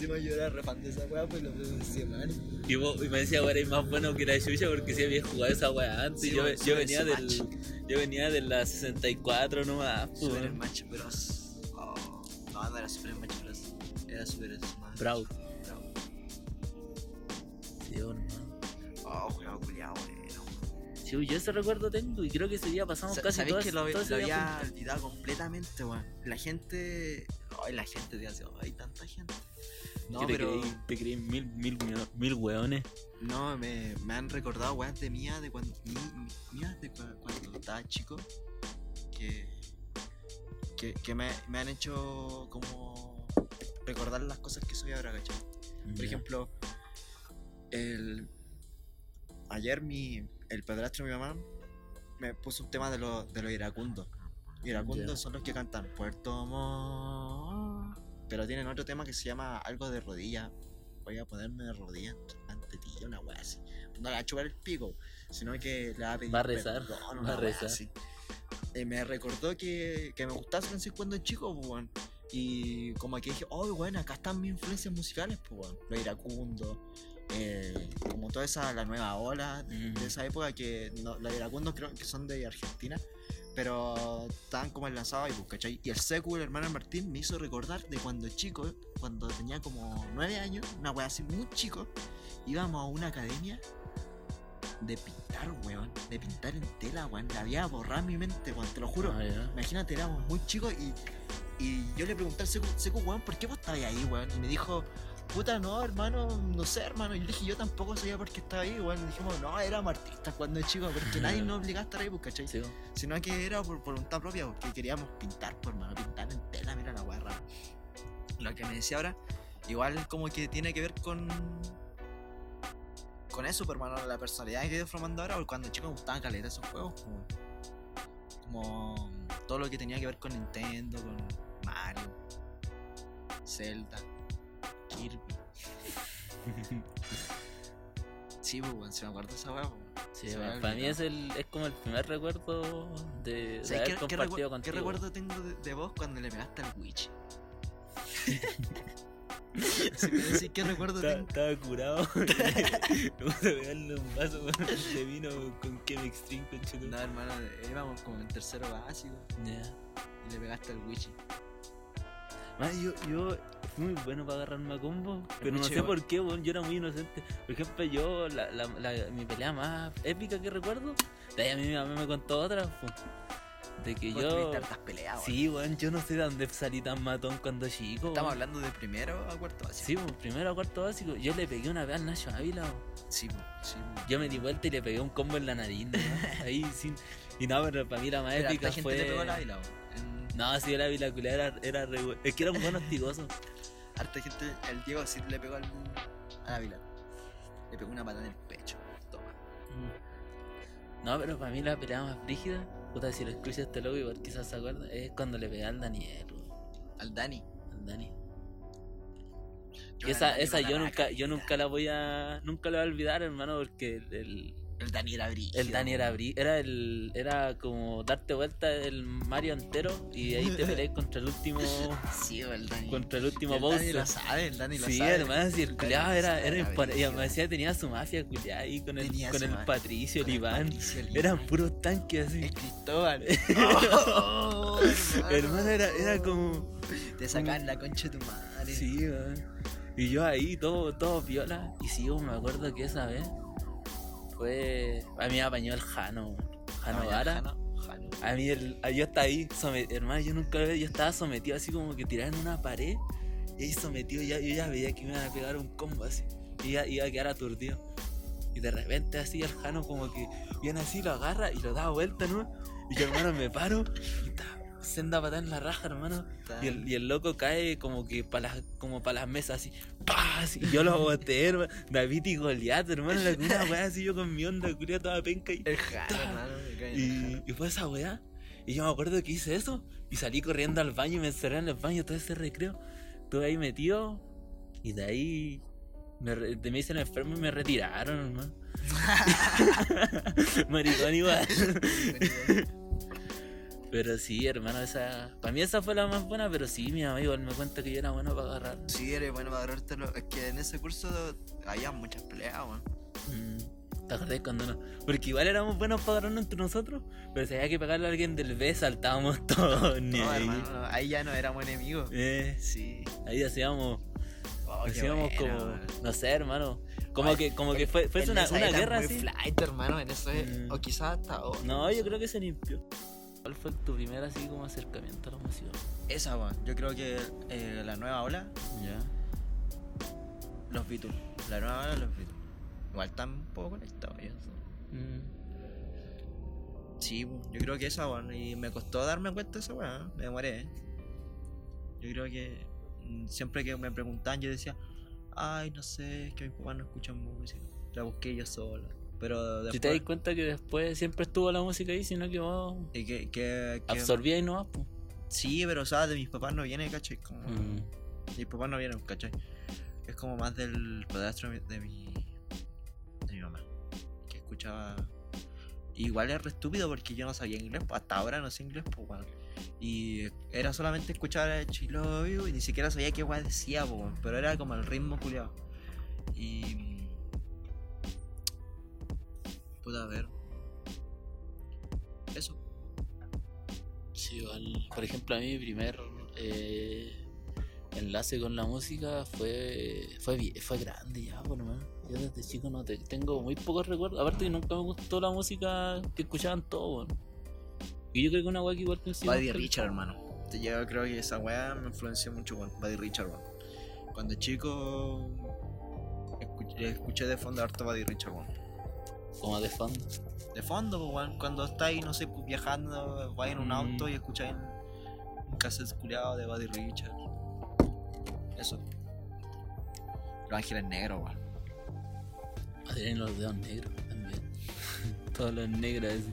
Me hacía llorar refando esa weá, pues lo mal. y, vos- y me decía, weón, eres más bueno que la Chucha porque si había jugado esa weá antes. Sí, yo, yo venía del. Yo venía de la 64 nomás. Super weón. Smash Bros. Oh, no, no era Super Smash Bros. Era Super Smash. Brawl. Brawl. Sí. Oh, juego culiado, bueno. Sí, yo ese recuerdo tengo y creo que ese día pasamos Sa- casi ¿Sabéis todas, que lo, todo ese lo día había olvidado completamente, weón? La gente. Ay, la gente, Dios hay tanta gente. No, te pero. creí, te creí mil, mil, mil, weones. No, me, me han recordado weas de mía de cuando. mi- mías de cua- cuando estaba chico. Que. Que, que me, me han hecho como. Recordar las cosas que soy ahora, ¿cachai? Por ejemplo, el, ayer mi, el padrastro de mi mamá me puso un tema de, los de los iracundos. Iracundos son los que cantan Puerto Montt, pero tienen otro tema que se llama algo de rodilla. Voy a ponerme de rodilla ante ti, una wea así. No le va a chupar el pico, sino que le va a pedir Va a rezar, perdón, va a rezar. así. eh, me recordó que, que me gustaba Francisco cuando chico, pues, weón. Y como que dije, oh, bueno, acá están mis influencias musicales, pues, weón. Lo iracundo, eh, como toda esa, la nueva ola de, Mm. de esa época, que no, los iracundos creo que son de Argentina, pero estaban como enlazados ahí, pues, ¿cachai? Y el Secu, el hermano Martín, me hizo recordar de cuando chico, cuando tenía como nueve años, una wea así muy chico, íbamos a una academia de pintar, weón. De pintar en tela, weón. La había borrado en mi mente, weón, te lo juro. Ah. Imagínate, éramos muy chicos y, y yo le pregunté al Seco, Seco, weón, ¿por qué vos estabas ahí, weón? Y me dijo, puta, no, hermano, no sé, hermano. Y yo le dije, yo tampoco sabía por qué estaba ahí, weón. Dijimos, no, éramos artistas cuando chico, porque nadie nos obligaba a estar ahí, pues, ¿cachai? Sí, Sino que era por voluntad propia, porque queríamos pintar, pues, hermano, pintar en tela, mira la rara. Lo que me decía ahora, igual como que tiene que ver con. Con eso, pues, hermano, la personalidad que ido formando ahora, porque cuando chico me gustaban caleta esos juegos, como, como todo lo que tenía que ver con Nintendo, con Mario, Zelda, Kirby. [LAUGHS] Sí, pues, se me acuerda esa weá. Sí, para mí es, el, es como el primer recuerdo de, de ¿Sabes haber qué, qué, compartido recu- contigo. qué recuerdo tengo de, de vos cuando le pegaste al Witch? [LAUGHS] Si me decís qué recuerdo tengo. estaba curado. [LAUGHS] Me gusta pegarle un vaso de vino con Kevin Extreme, con No, hermano, íbamos como en tercero básico y le pegaste al Witch. Yo, yo fui muy bueno para agarrarme a combo, pero no sé por qué, weón, yo era muy inocente. Por ejemplo, yo, la, la, la- mi pelea más épica que recuerdo, de ahí a mí mi mamá me contó otra, de que yo... peleas. Sí, weón, yo no sé de dónde salí tan matón cuando chico. Estamos weón. hablando de primero a cuarto básico. Sí, primero a cuarto básico, yo le pegué una vez al Nacho Ávila, weón. sí, sí. Yo me di vuelta y le pegué un combo en la nariz. [LAUGHS] Ahí sin. Y no, pero para mí la más épica gente fue. le pegó la vila, weón. En- No, sí, la Ávila culera era, era re Es que era un buen hostigoso. Harta gente, el Diego sí le pegó al, a la vila. Le pegó una patada en el pecho. Toma. No, pero para mí la pelea más frígida, puta, si lo escuchas este loco, igual quizás se acuerda, es cuando le pegué al Daniel, Al Dani. al Dani. Yo esa, esa yo nunca, yo nunca la voy a. Nunca la voy a olvidar, hermano, porque el, el, El Dani era brígido. el Dani era brí- era el. era como darte vuelta el Mario entero y ahí te peleas [LAUGHS] contra el último. Sí, el Dani. contra el último el Dani lo sabe, el Dani lo Sí, sabe. hermano, si el culiado era, era y además decía tenía su mafia culiada ahí con el, con el Patricio, Con el Iván. Patricio, el Eran puros tanques así. El Cristóbal. [LAUGHS] Oh, Hermano, era, era como. Te sacan la concha de tu madre. Sí, man. Y yo ahí, todo, todo viola. Y sí, yo me acuerdo que esa vez fue. A mí me apañó el Jano, Jano ya, Vara. A mí, el, yo estaba ahí, some- hermano, yo nunca lo yo estaba sometido así como que tirado en una pared. Y ahí sometido, ya, yo ya veía que me iban a pegar un combo así. Y iba, iba a quedar aturdido. Y de repente así el Jano como que viene así, lo agarra y lo da vuelta, ¿no? Y yo, hermano, me paro y está senda patada en la raja, hermano. Y el, y el loco cae como que para las, como para las mesas así. ¡Paz! Y yo lo boté, hermano. David y Goliat, hermano. la- Una weá así yo con mi onda, curia toda penca y El hermano. y, y fue esa weá. Y yo me acuerdo que hice eso. Y salí corriendo al baño y me encerré en el baño todo ese recreo. Estuve ahí metido. Y de ahí me, me dicen enfermo y me retiraron, hermano. [LAUGHS] [LAUGHS] Maricón igual. Pero sí, hermano, esa. Para mí esa fue la más buena, pero sí, mi amigo él me cuenta que yo era bueno para agarrar. Sí, eres bueno para agarrártelo. Es que en ese curso había muchas peleas, weón. Mm, ¿Te acordás cuando no? Porque igual éramos buenos para agarrarnos entre nosotros, pero si había que pegarle a alguien del B, saltábamos [LAUGHS] todos. No, ahí. hermano, no, ahí ya no éramos enemigos. Eh, Sí. ahí hacíamos, Oh, hacíamos como, no sé, hermano, como que, como que fue, en una, una guerra muy así. flight, hermano, en eso es- Mm. O quizás hasta ahora. No, yo creo que se limpió. ¿Cuál fue tu primer así como acercamiento a la música? Esa, weón. Yo creo que eh, la nueva ola, Ya. los Beatles. La nueva ola, los Beatles. Igual están un poco conectados. ya, eso. Mm. Sí, yo creo que esa, weón. Y me costó darme cuenta de esa, weón. Me demoré, ¿eh? Yo creo que mm, siempre que me preguntaban, yo decía, ay, no sé, es que mis papás no escuchan música. La busqué yo sola. Pero Si después. te das cuenta que después siempre estuvo la música ahí, sino que vos y que, que, que- absorbías y no vas, pues. Sí, pero o sea, de mis papás no viene, ¿cachai? Como... Mm. Mis papás no vienen, ¿cachai? Es como más del padrastro de mi, de mi, mamá. Que escuchaba Igual es re estúpido porque yo no sabía inglés, hasta ahora no sé inglés, pues, weón. Y era solamente escuchar a Chilo y ni siquiera sabía qué weón decía, pues, pero era como el ritmo culiado. Y. Puta, a ver. Eso. Sí, igual, por ejemplo, a mí mi primer eh, enlace con la música fue fue, fue grande ya, por lo menos. Yo desde chico no te- tengo muy pocos recuerdos. Aparte que nunca me gustó la música que escuchaban todos, weón. Y yo creo que una weá que igual coincidimos Buddy con- Richard, hermano. Te- Yo creo que esa weá me influenció mucho con Buddy Richard, weón. Cuando chico escuché, escuché de fondo harto Buddy Richard, weón. Como de fondo. De fondo, pues, cuando estáis, no sé, pues, viajando, vais en un Mm. auto y escucháis un, cassette culiado de Buddy Richard. Eso. Los Ángeles Negros, weón. Tienen los dedos negros también. [LAUGHS] Todos los negros así.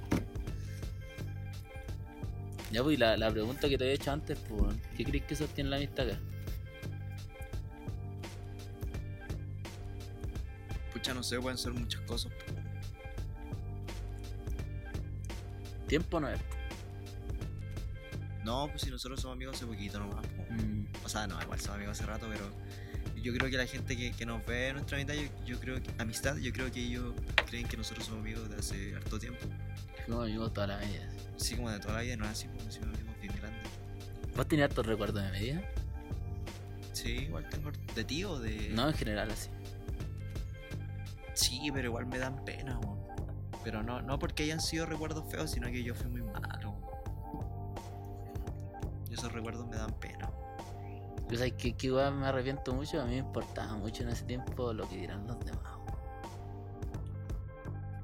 Ya, pues, la, la pregunta que te había hecho antes, pues, ¿qué crees que sostiene la amistad acá? Pucha, no sé, pueden ser muchas cosas. pues. Tiempo no es. No, pues si nosotros somos amigos hace poquito nomás. Mm, O sea, no, igual somos amigos hace rato, pero yo creo que la gente que, que nos ve en nuestra amistad, yo, yo creo que, amistad, yo creo que ellos creen que nosotros somos amigos de hace harto tiempo. fuimos amigos toda la vida. Así como de toda la vida, no es así, como somos amigos bien grandes. ¿Vos tenías hartos recuerdos de media? Sí, igual tengo de ti o de. No, en general así. Sí, pero igual me dan pena. Pero no, no porque hayan sido recuerdos feos, sino que yo fui muy malo. Y esos recuerdos me dan pena. Yo sabes que, que igual me arrepiento mucho, a mí me importaba mucho en ese tiempo lo que dirán los demás.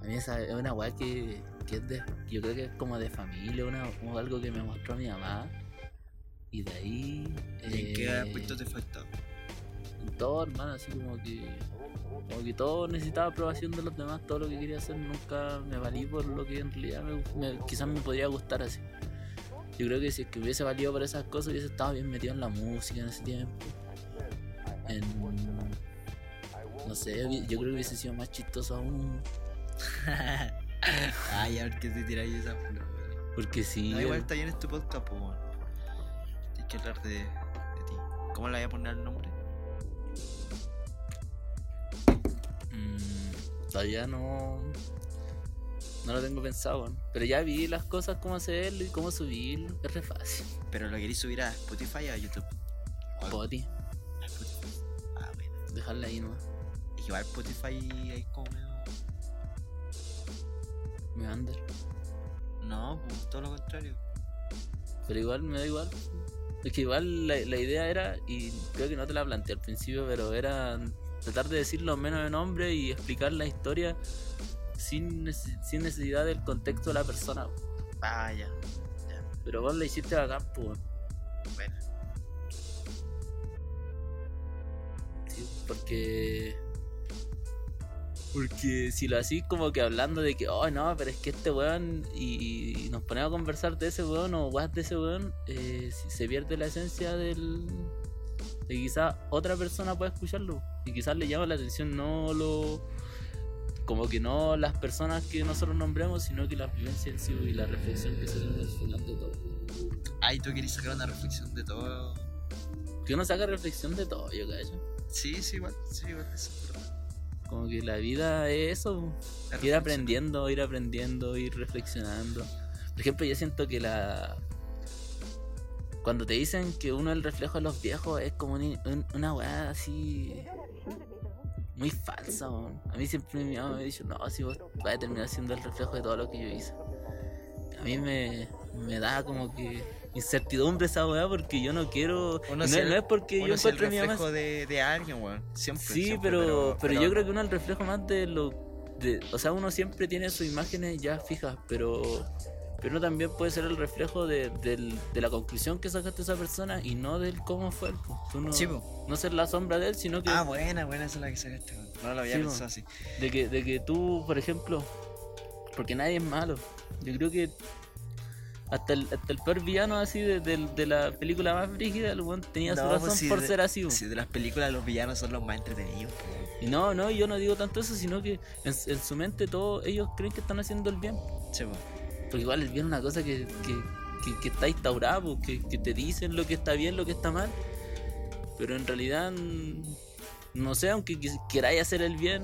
A mí esa es una weá que, que es de, yo creo que es como de familia, una, o algo que me mostró mi mamá. Y de ahí... ¿Y en qué eh, aspecto te falta? en todo, hermano, así como que. Como que todo necesitaba aprobación de los demás, todo lo que quería hacer nunca me valí por lo que en realidad me, me- quizás me podría gustar así. Yo creo que si es que hubiese valido por esas cosas, hubiese estado bien metido en la música en ese tiempo. En. No sé, yo creo que hubiese sido más chistoso aún. [LAUGHS] Ay, a ver qué te tiráis esa flor. Porque sí. No, igual está bien este podcast, pues. Tienes que hablar de, de ti. ¿Cómo le voy a poner el nombre? Todavía no. No lo tengo pensado, pero ya vi las cosas, cómo hacerlo y cómo subirlo. Es re fácil. Pero lo queréis subir a Spotify o a YouTube. O a- Poti, a Spotify. Ah, bueno. dejarla ahí nomás. Es que igual Spotify es como. Me under. No, pues todo lo contrario. Pero igual me da igual. Es que igual la, la idea era, y creo que no te la planteé al principio, pero era tratar de decir lo menos de nombre y explicar la historia sin, sin necesidad del contexto de la persona. Ah, ya. Pero vos la hiciste bacán, pues. Bueno. Sí, porque. Porque si lo hacís como que hablando de que, oh no, pero es que este weón, y, y nos ponemos a conversar de ese weón o weas de ese weón, eh, se pierde la esencia del. de que quizás otra persona pueda escucharlo. Y quizás le llama la atención no lo. como que no las personas que nosotros nombremos, sino que la vivencia en sí y la reflexión que se tiene al final de todo. Ay, tú querés sacar una reflexión de todo. Que uno saca reflexión de todo, yo cacho. Sí, sí, igual. Sí, igual. Eso es verdad. Como que la vida es eso, Es ir aprendiendo, ir aprendiendo, ir reflexionando. Por ejemplo, yo siento que la. Cuando te dicen que uno es el reflejo de los viejos, es como un- un- una weá así. Muy falsa, weón. A mí siempre mi mamá me ha dicho, no, si vos vas a terminar siendo el reflejo de todo lo que yo hice. A mí me, me da como que incertidumbre esa weá porque yo no quiero. Uno no, es el- no es porque Uno yo es el encuentre a mi mamá reflejo de, de alguien, weón. Siempre. Sí, siempre, pero, pero, yo creo que uno es el reflejo más de lo. De, o sea, uno siempre tiene sus imágenes ya fijas, pero. Pero también puede ser el reflejo de, de la conclusión que sacaste esa persona y no del cómo fue. Tú no, Sí, no ser la sombra de él, sino que. Ah, buena, buena, esa es la que sacaste. No lo había Sí, pensado así. De que, de que tú, por ejemplo, porque nadie es malo. Yo creo que hasta el, hasta el peor villano así de, de- de la película más brígida, el tenía su razón pues sí, por de- ser así. Si de las películas los villanos son los más entretenidos. Y no, no, yo no digo tanto eso, sino que en, en su mente todos ellos creen que están haciendo el bien. Sí, po. Porque igual el bien es una cosa que, que, que- está instaurada, que, que te dicen lo que está bien, lo que está mal. Pero en realidad, mm, no sé, aunque queráis hacer el bien,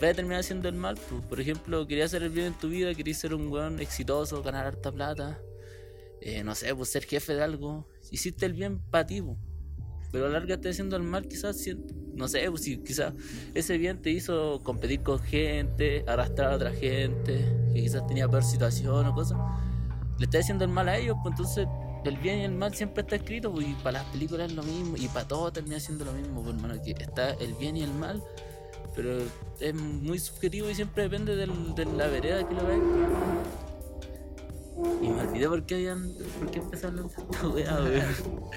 vais a terminar haciendo el mal. Pues. Por ejemplo, querías hacer el bien en tu vida, querías ser un weón exitoso, ganar harta plata, eh, no sé, pues ser jefe de algo. Hiciste el bien para ti, pues. Pero a estás haciendo el mal, quizás, no sé, pues si quizás ese bien te hizo competir con gente, arrastrar a otra gente, que quizás tenía peor situación o cosas. Le estás haciendo el mal a ellos, pues entonces el bien y el mal siempre está escrito, pues, y para las películas es lo mismo, y para todo termina siendo lo mismo, pues, hermano, que está el bien y el mal, pero es muy subjetivo y siempre depende del- de la vereda que lo veas. Y me olvidé por qué habían, por qué empezaron esta weá, weón.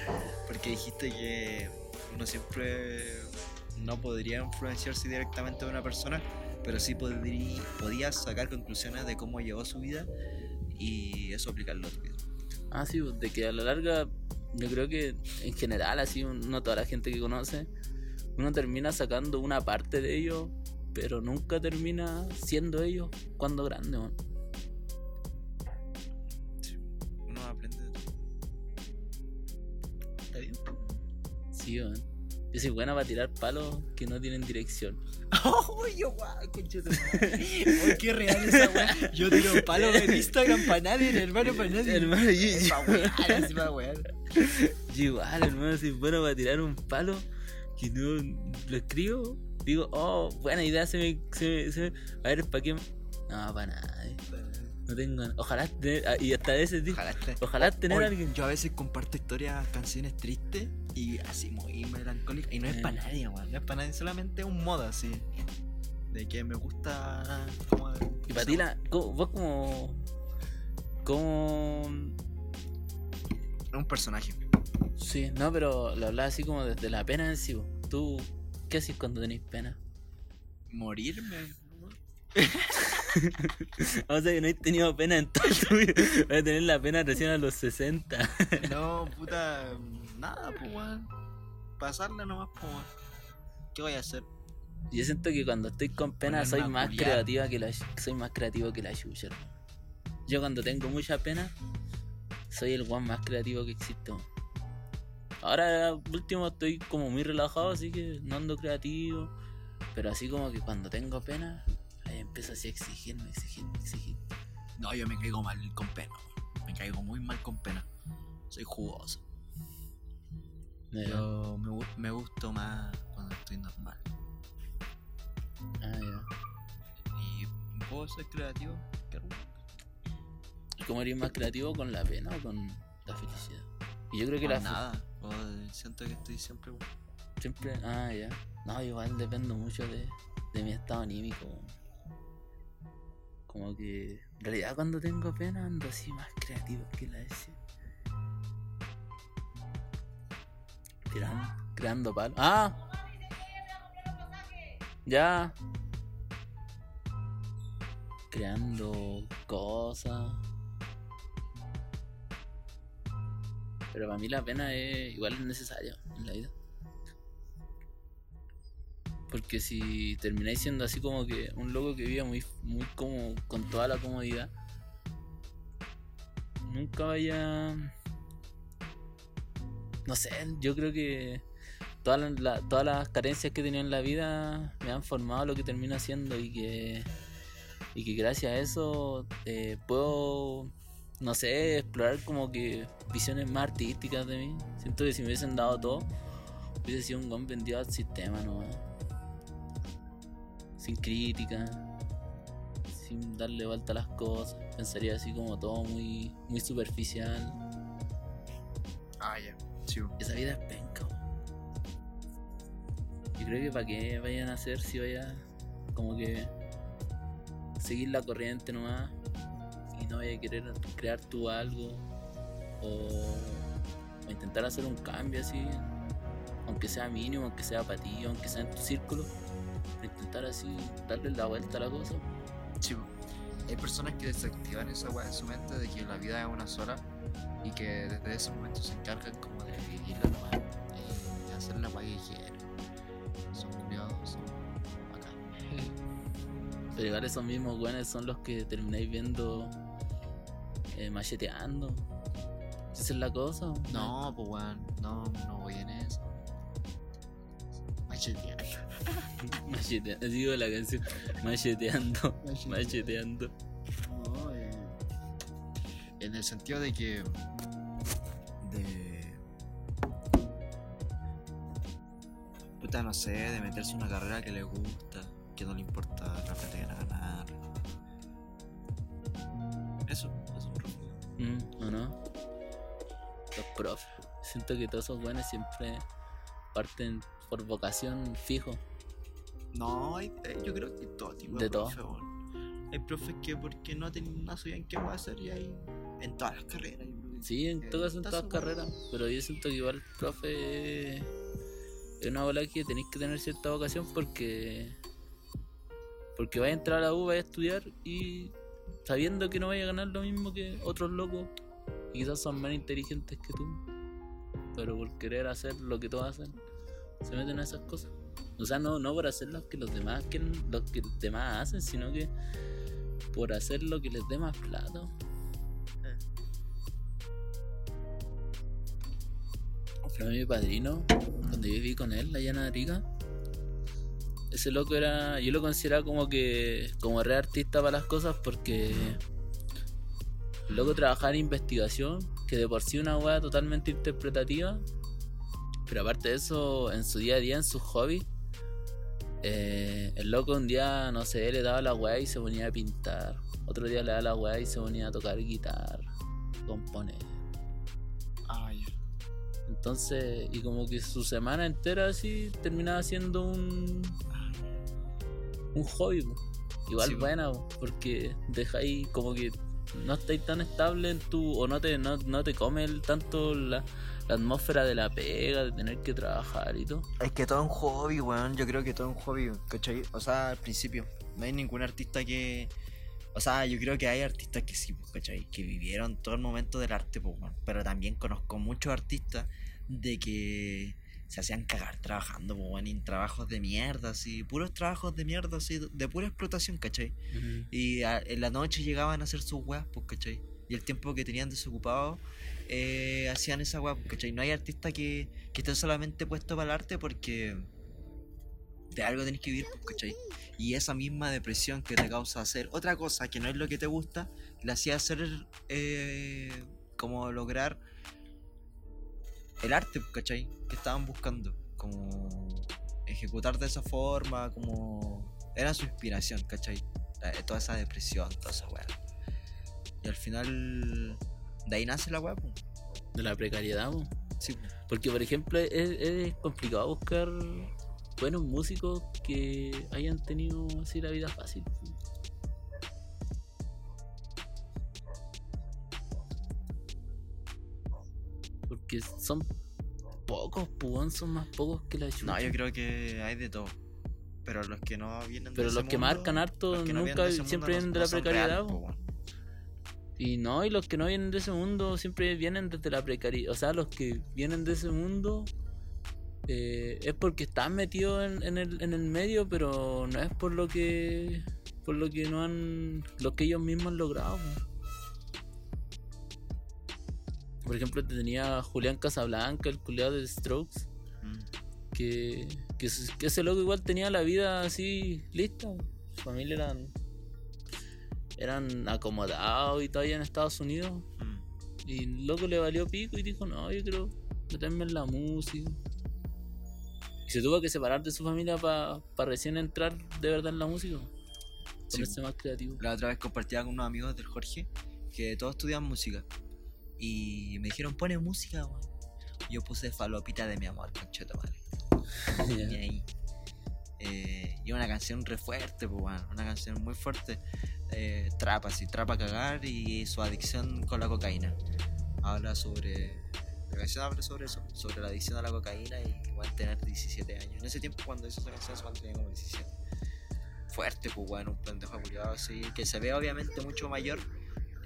Porque dijiste que uno siempre no podría influenciarse directamente de una persona, pero sí podría, podía sacar conclusiones de cómo llevó su vida y eso aplicarlo a tu vida. Ah, sí, pues, de que a la larga, yo creo que en general, así, no toda la gente que conoce, uno termina sacando una parte de ellos, pero nunca termina siendo ellos cuando grande, weón. Sí, weón. Yo soy buena para tirar palos que no tienen dirección. [LAUGHS] ¡Oh, yo guau! ¡Oh, qué real esa weá! Yo tiro palo en Instagram para nadie, hermano, para nadie. Hermano, yo, wear, yo igual, hermano, soy bueno para tirar un palo que no lo escribo. Digo, oh, buena idea, se me. Se me, se me- a ver, ¿para qué? No, para nada. eh. No tengo. Ojalá tener. ah, Y hasta ese tipo. Ojalá. Ojalá tener Oye, alguien. Yo a veces comparto historias, canciones tristes y así muy melancólicas. Y no es Eh. para nadie, weón. No es para nadie, solamente un modo así. De que me gusta. Como, Y para ti, la, vos como. Como. Un personaje. Sí, no, pero lo hablaba así como desde la pena en sí. vos. Tú, ¿qué haces cuando tenés pena? Morirme. [LAUGHS] O sea, que no he tenido pena en todo tu vida. Voy a tener la pena recién a los 60. No, puta. Nada, pues, weón. Pasarla nomás, pues, weón. ¿Qué voy a hacer? Yo siento que cuando estoy con pena Ponerme soy más culiar. creativa que la soy más creativo que la hermano. Yo cuando tengo mucha pena soy el one más creativo que existe. Ahora último estoy como muy relajado, así que no ando creativo. Pero así como que cuando tengo pena, empiezo así a exigirme, exigirme, exigirme. No, yo me caigo mal con pena. Me caigo muy mal con pena. Soy jugoso. Me- Yo me, me gusto más cuando estoy normal. Ah, ya. Y puedo ser creativo. qué. ¿Y cómo eres más creativo con la pena o con la felicidad? Y yo creo que Con la nada. siento que estoy siempre. Siempre, ah, ya. No, igual dependo mucho de, de mi estado anímico. Como que, en realidad, cuando tengo pena ando así más creativo que la S. Tirando, creando palos. ¡Ah! Ya. Creando cosas. Pero para mí la pena es igual es necesaria en la vida. Porque si termináis siendo así como que un loco que vive muy, muy como con toda la comodidad, nunca vaya. No sé, yo creo que todas las, la- todas las carencias que he tenido en la vida me han formado lo que termino haciendo y que, y que gracias a eso eh, puedo, no sé, explorar como que visiones más artísticas de mí. Siento que si me hubiesen dado todo, hubiese sido un buen vendido al sistema nomás sin crítica, sin darle vuelta a las cosas. Pensaría así como todo muy, muy superficial. Ah, ya. Sí, Esa vida es penca. Yo creo que para qué vayan a hacer si vaya como que seguir la corriente nomás y no vaya a querer crear tú algo o, o intentar hacer un cambio así, aunque sea mínimo, aunque sea para ti, aunque sea en tu círculo, intentar así darle la vuelta a la cosa. Sí, hay personas que desactivan esa weá en su mente de que la vida es una sola y que desde ese momento se encargan como de vivirla nomás y de hacer la weá que quieren. Son cuidados, son bacán. [LAUGHS] Pero igual esos mismos weones son los que termináis viendo eh, macheteando. Esa es la cosa. No, pues weón, no, no voy en eso. Machetear. [LAUGHS] Macheteando. Digo la canción. Macheteando. Macheteando. No, eh, en el sentido de que. De. Puta, no sé, de meterse en una carrera que le gusta, que no le importa la a ganar. Eso, eso es un. Mm, ¿O no? Los profes. Siento que todos esos weones siempre parten por vocación fijo. No, hay, yo creo que todo tipo De de, todo. profe, weón. Hay profes que porque no tienen no sabían qué va a hacer y hay en todas las carreras. Sí, en Eh, todo caso en todas súper carreras. Pero yo siento que igual el profe es una bola que tenéis que tener cierta vocación porque. Porque vais a entrar a la U, vais a estudiar y sabiendo que no vais a ganar lo mismo que otros locos y quizás son más inteligentes que tú, pero por querer hacer lo que todos hacen, se meten a esas cosas. O sea, no, no por hacer lo que los demás quieren, lo que los demás hacen, sino que por hacer lo que les dé más plata. Fue mi padrino, cuando yo viví con él allá en Arica. Ese loco era, yo lo consideraba como que, como re artista para las cosas porque el loco trabajaba en investigación, que de por sí una weá totalmente interpretativa, pero aparte de eso, en su día a día, en sus hobbies, eh, el loco un día, no sé, le daba la weá y se ponía a pintar. Otro día le daba la weá y se ponía a tocar guitarra, componer. Ah, ya. Entonces, y como que su semana entera así terminaba siendo un un hobby, po. igual Sí, buena, po, porque dejáis como que no estáis tan estable en tu o no te no, no te come el- tanto la, la atmósfera de la pega, de tener que trabajar y todo. Es que todo es un hobby, weón. Yo creo que todo es un hobby, ¿cachai? O sea, al principio, no hay ningún artista que. O sea, yo creo que hay artistas que sí, pues, ¿cachai? Que vivieron todo el momento del arte, pues, weón. Pero también conozco muchos artistas de que se hacían cagar trabajando, pues, weón, en trabajos de mierda, así. Puros trabajos de mierda, así, de pura explotación, ¿cachai? Y a- en la noche llegaban a hacer sus weas, pues, ¿cachai? Y el tiempo que tenían desocupado, eh, hacían esa pues, ¿cachai? No hay artista que, que esté solamente puesto para el arte porque de algo tenés que vivir, ¿cachai? Y esa misma depresión que te causa hacer otra cosa que no es lo que te gusta, la hacía hacer eh, como lograr el arte, ¿cachai? Que estaban buscando, como ejecutar de esa forma, como era su inspiración, ¿cachai? Eh, toda esa depresión, toda esa weá. Y al final, de ahí nace la weá, pues. De la precariedad, po. Sí, porque por ejemplo es, es complicado buscar buenos músicos que hayan tenido así la vida fácil. po. Porque son pocos, pues, son más pocos que la chucha. No, yo creo que hay de todo. Pero los que no vienen de Pero ese los que mundo- marcan harto no vienen nunca mundo siempre no- vienen de no la precariedad. reales, po. Y no, y los que no vienen de ese mundo siempre vienen desde la precariedad. O sea, los que vienen de ese mundo eh, es porque están metidos en, en el, en el medio, pero no es por lo que por lo que no han lo que ellos mismos han logrado. po. Por ejemplo, te tenía Julián Casablanca, el culiado de Strokes, Mm. que, que, ese- que ese loco igual tenía la vida así lista. Su familia eran eran acomodados y todavía en Estados Unidos. Mm. Y el loco le valió pico y dijo, no, yo quiero meterme en la música. Y se tuvo que separar de su familia para recién entrar de verdad en la música. Sí. Ponerse más creativo. La otra vez compartía con unos amigos del Jorge que todos estudian música. Y me dijeron, pone música, weón. Yo puse falopita de mi amor, concheta madre. Ya. [LAUGHS] Y ahí. Eh, y una canción re fuerte, pues, weón, una canción muy fuerte. Eh, trapa, así, trapa a cagar y su adicción con la cocaína. Habla sobre. La canción habla sobre eso, sobre la adicción a la cocaína y igual tener 17 años. En ese tiempo, cuando hizo esa canción, Juan tenía como 17. fuerte, pues, weón, un pendejo culiado así, que se ve obviamente mucho mayor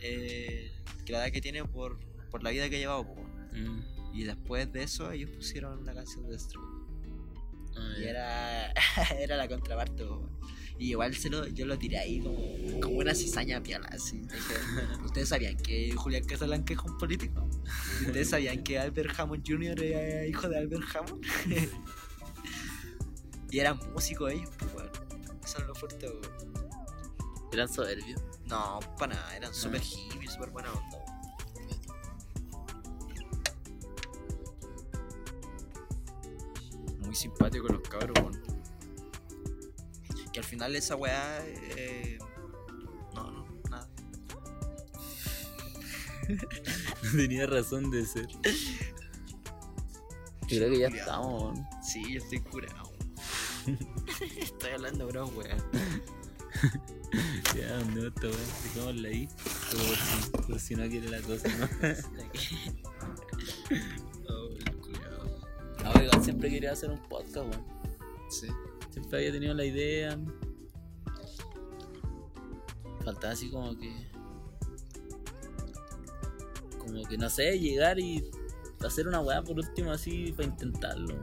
eh, que la edad que tiene por, por la vida que ha llevado, pues. Mm. Y después de eso ellos pusieron la canción de Stroke. Ah, Y era, [LAUGHS] era la contraparte, weón. Y igual se lo, yo lo tiré ahí como, como una cizaña piola, así. Dije, [LAUGHS] ¿Ustedes sabían que Julián Casablanca es un político? ¿Ustedes sabían que Albert Hammond Jr. era hijo de Albert Hammond? [LAUGHS] y eran músicos ellos, pues, weón. Eso es lo fuerte, weón. Eran soberbios. No, para nada, eran súper hippies, súper buena onda. Muy simpático los cabros, weón. Que al final esa weá. Eh... No, no, nada. No [LAUGHS] tenía razón de ser. Yo creo que ya Culiao. estamos, weón. Sí, yo estoy curado. [LAUGHS] estoy hablando, bro, weá. [LAUGHS] Ya, ¿dónde va esta weá? Dejémosla ahí. Por si, por si no quiere la cosa, ¿no? oh, el culiao. Ah, siempre quería hacer un podcast, weón. Sí. Siempre había tenido la idea. Faltaba así como que. Como que no sé, llegar y hacer una weá por último así para intentarlo.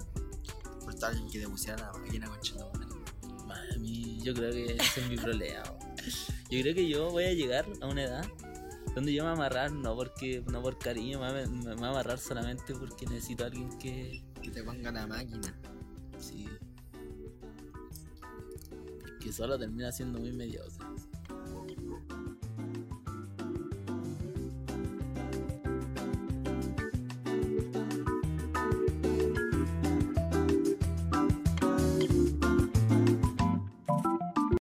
Falta alguien que te pusiera la máquina con Mami, yo creo que ese es mi problema. Yo creo que yo voy a llegar a una edad donde yo me voy a amarrar, no porque no por cariño, me me voy a amarrar solamente porque necesito a alguien que. Que te ponga la máquina. Sí. Que solo termina siendo muy mediocre.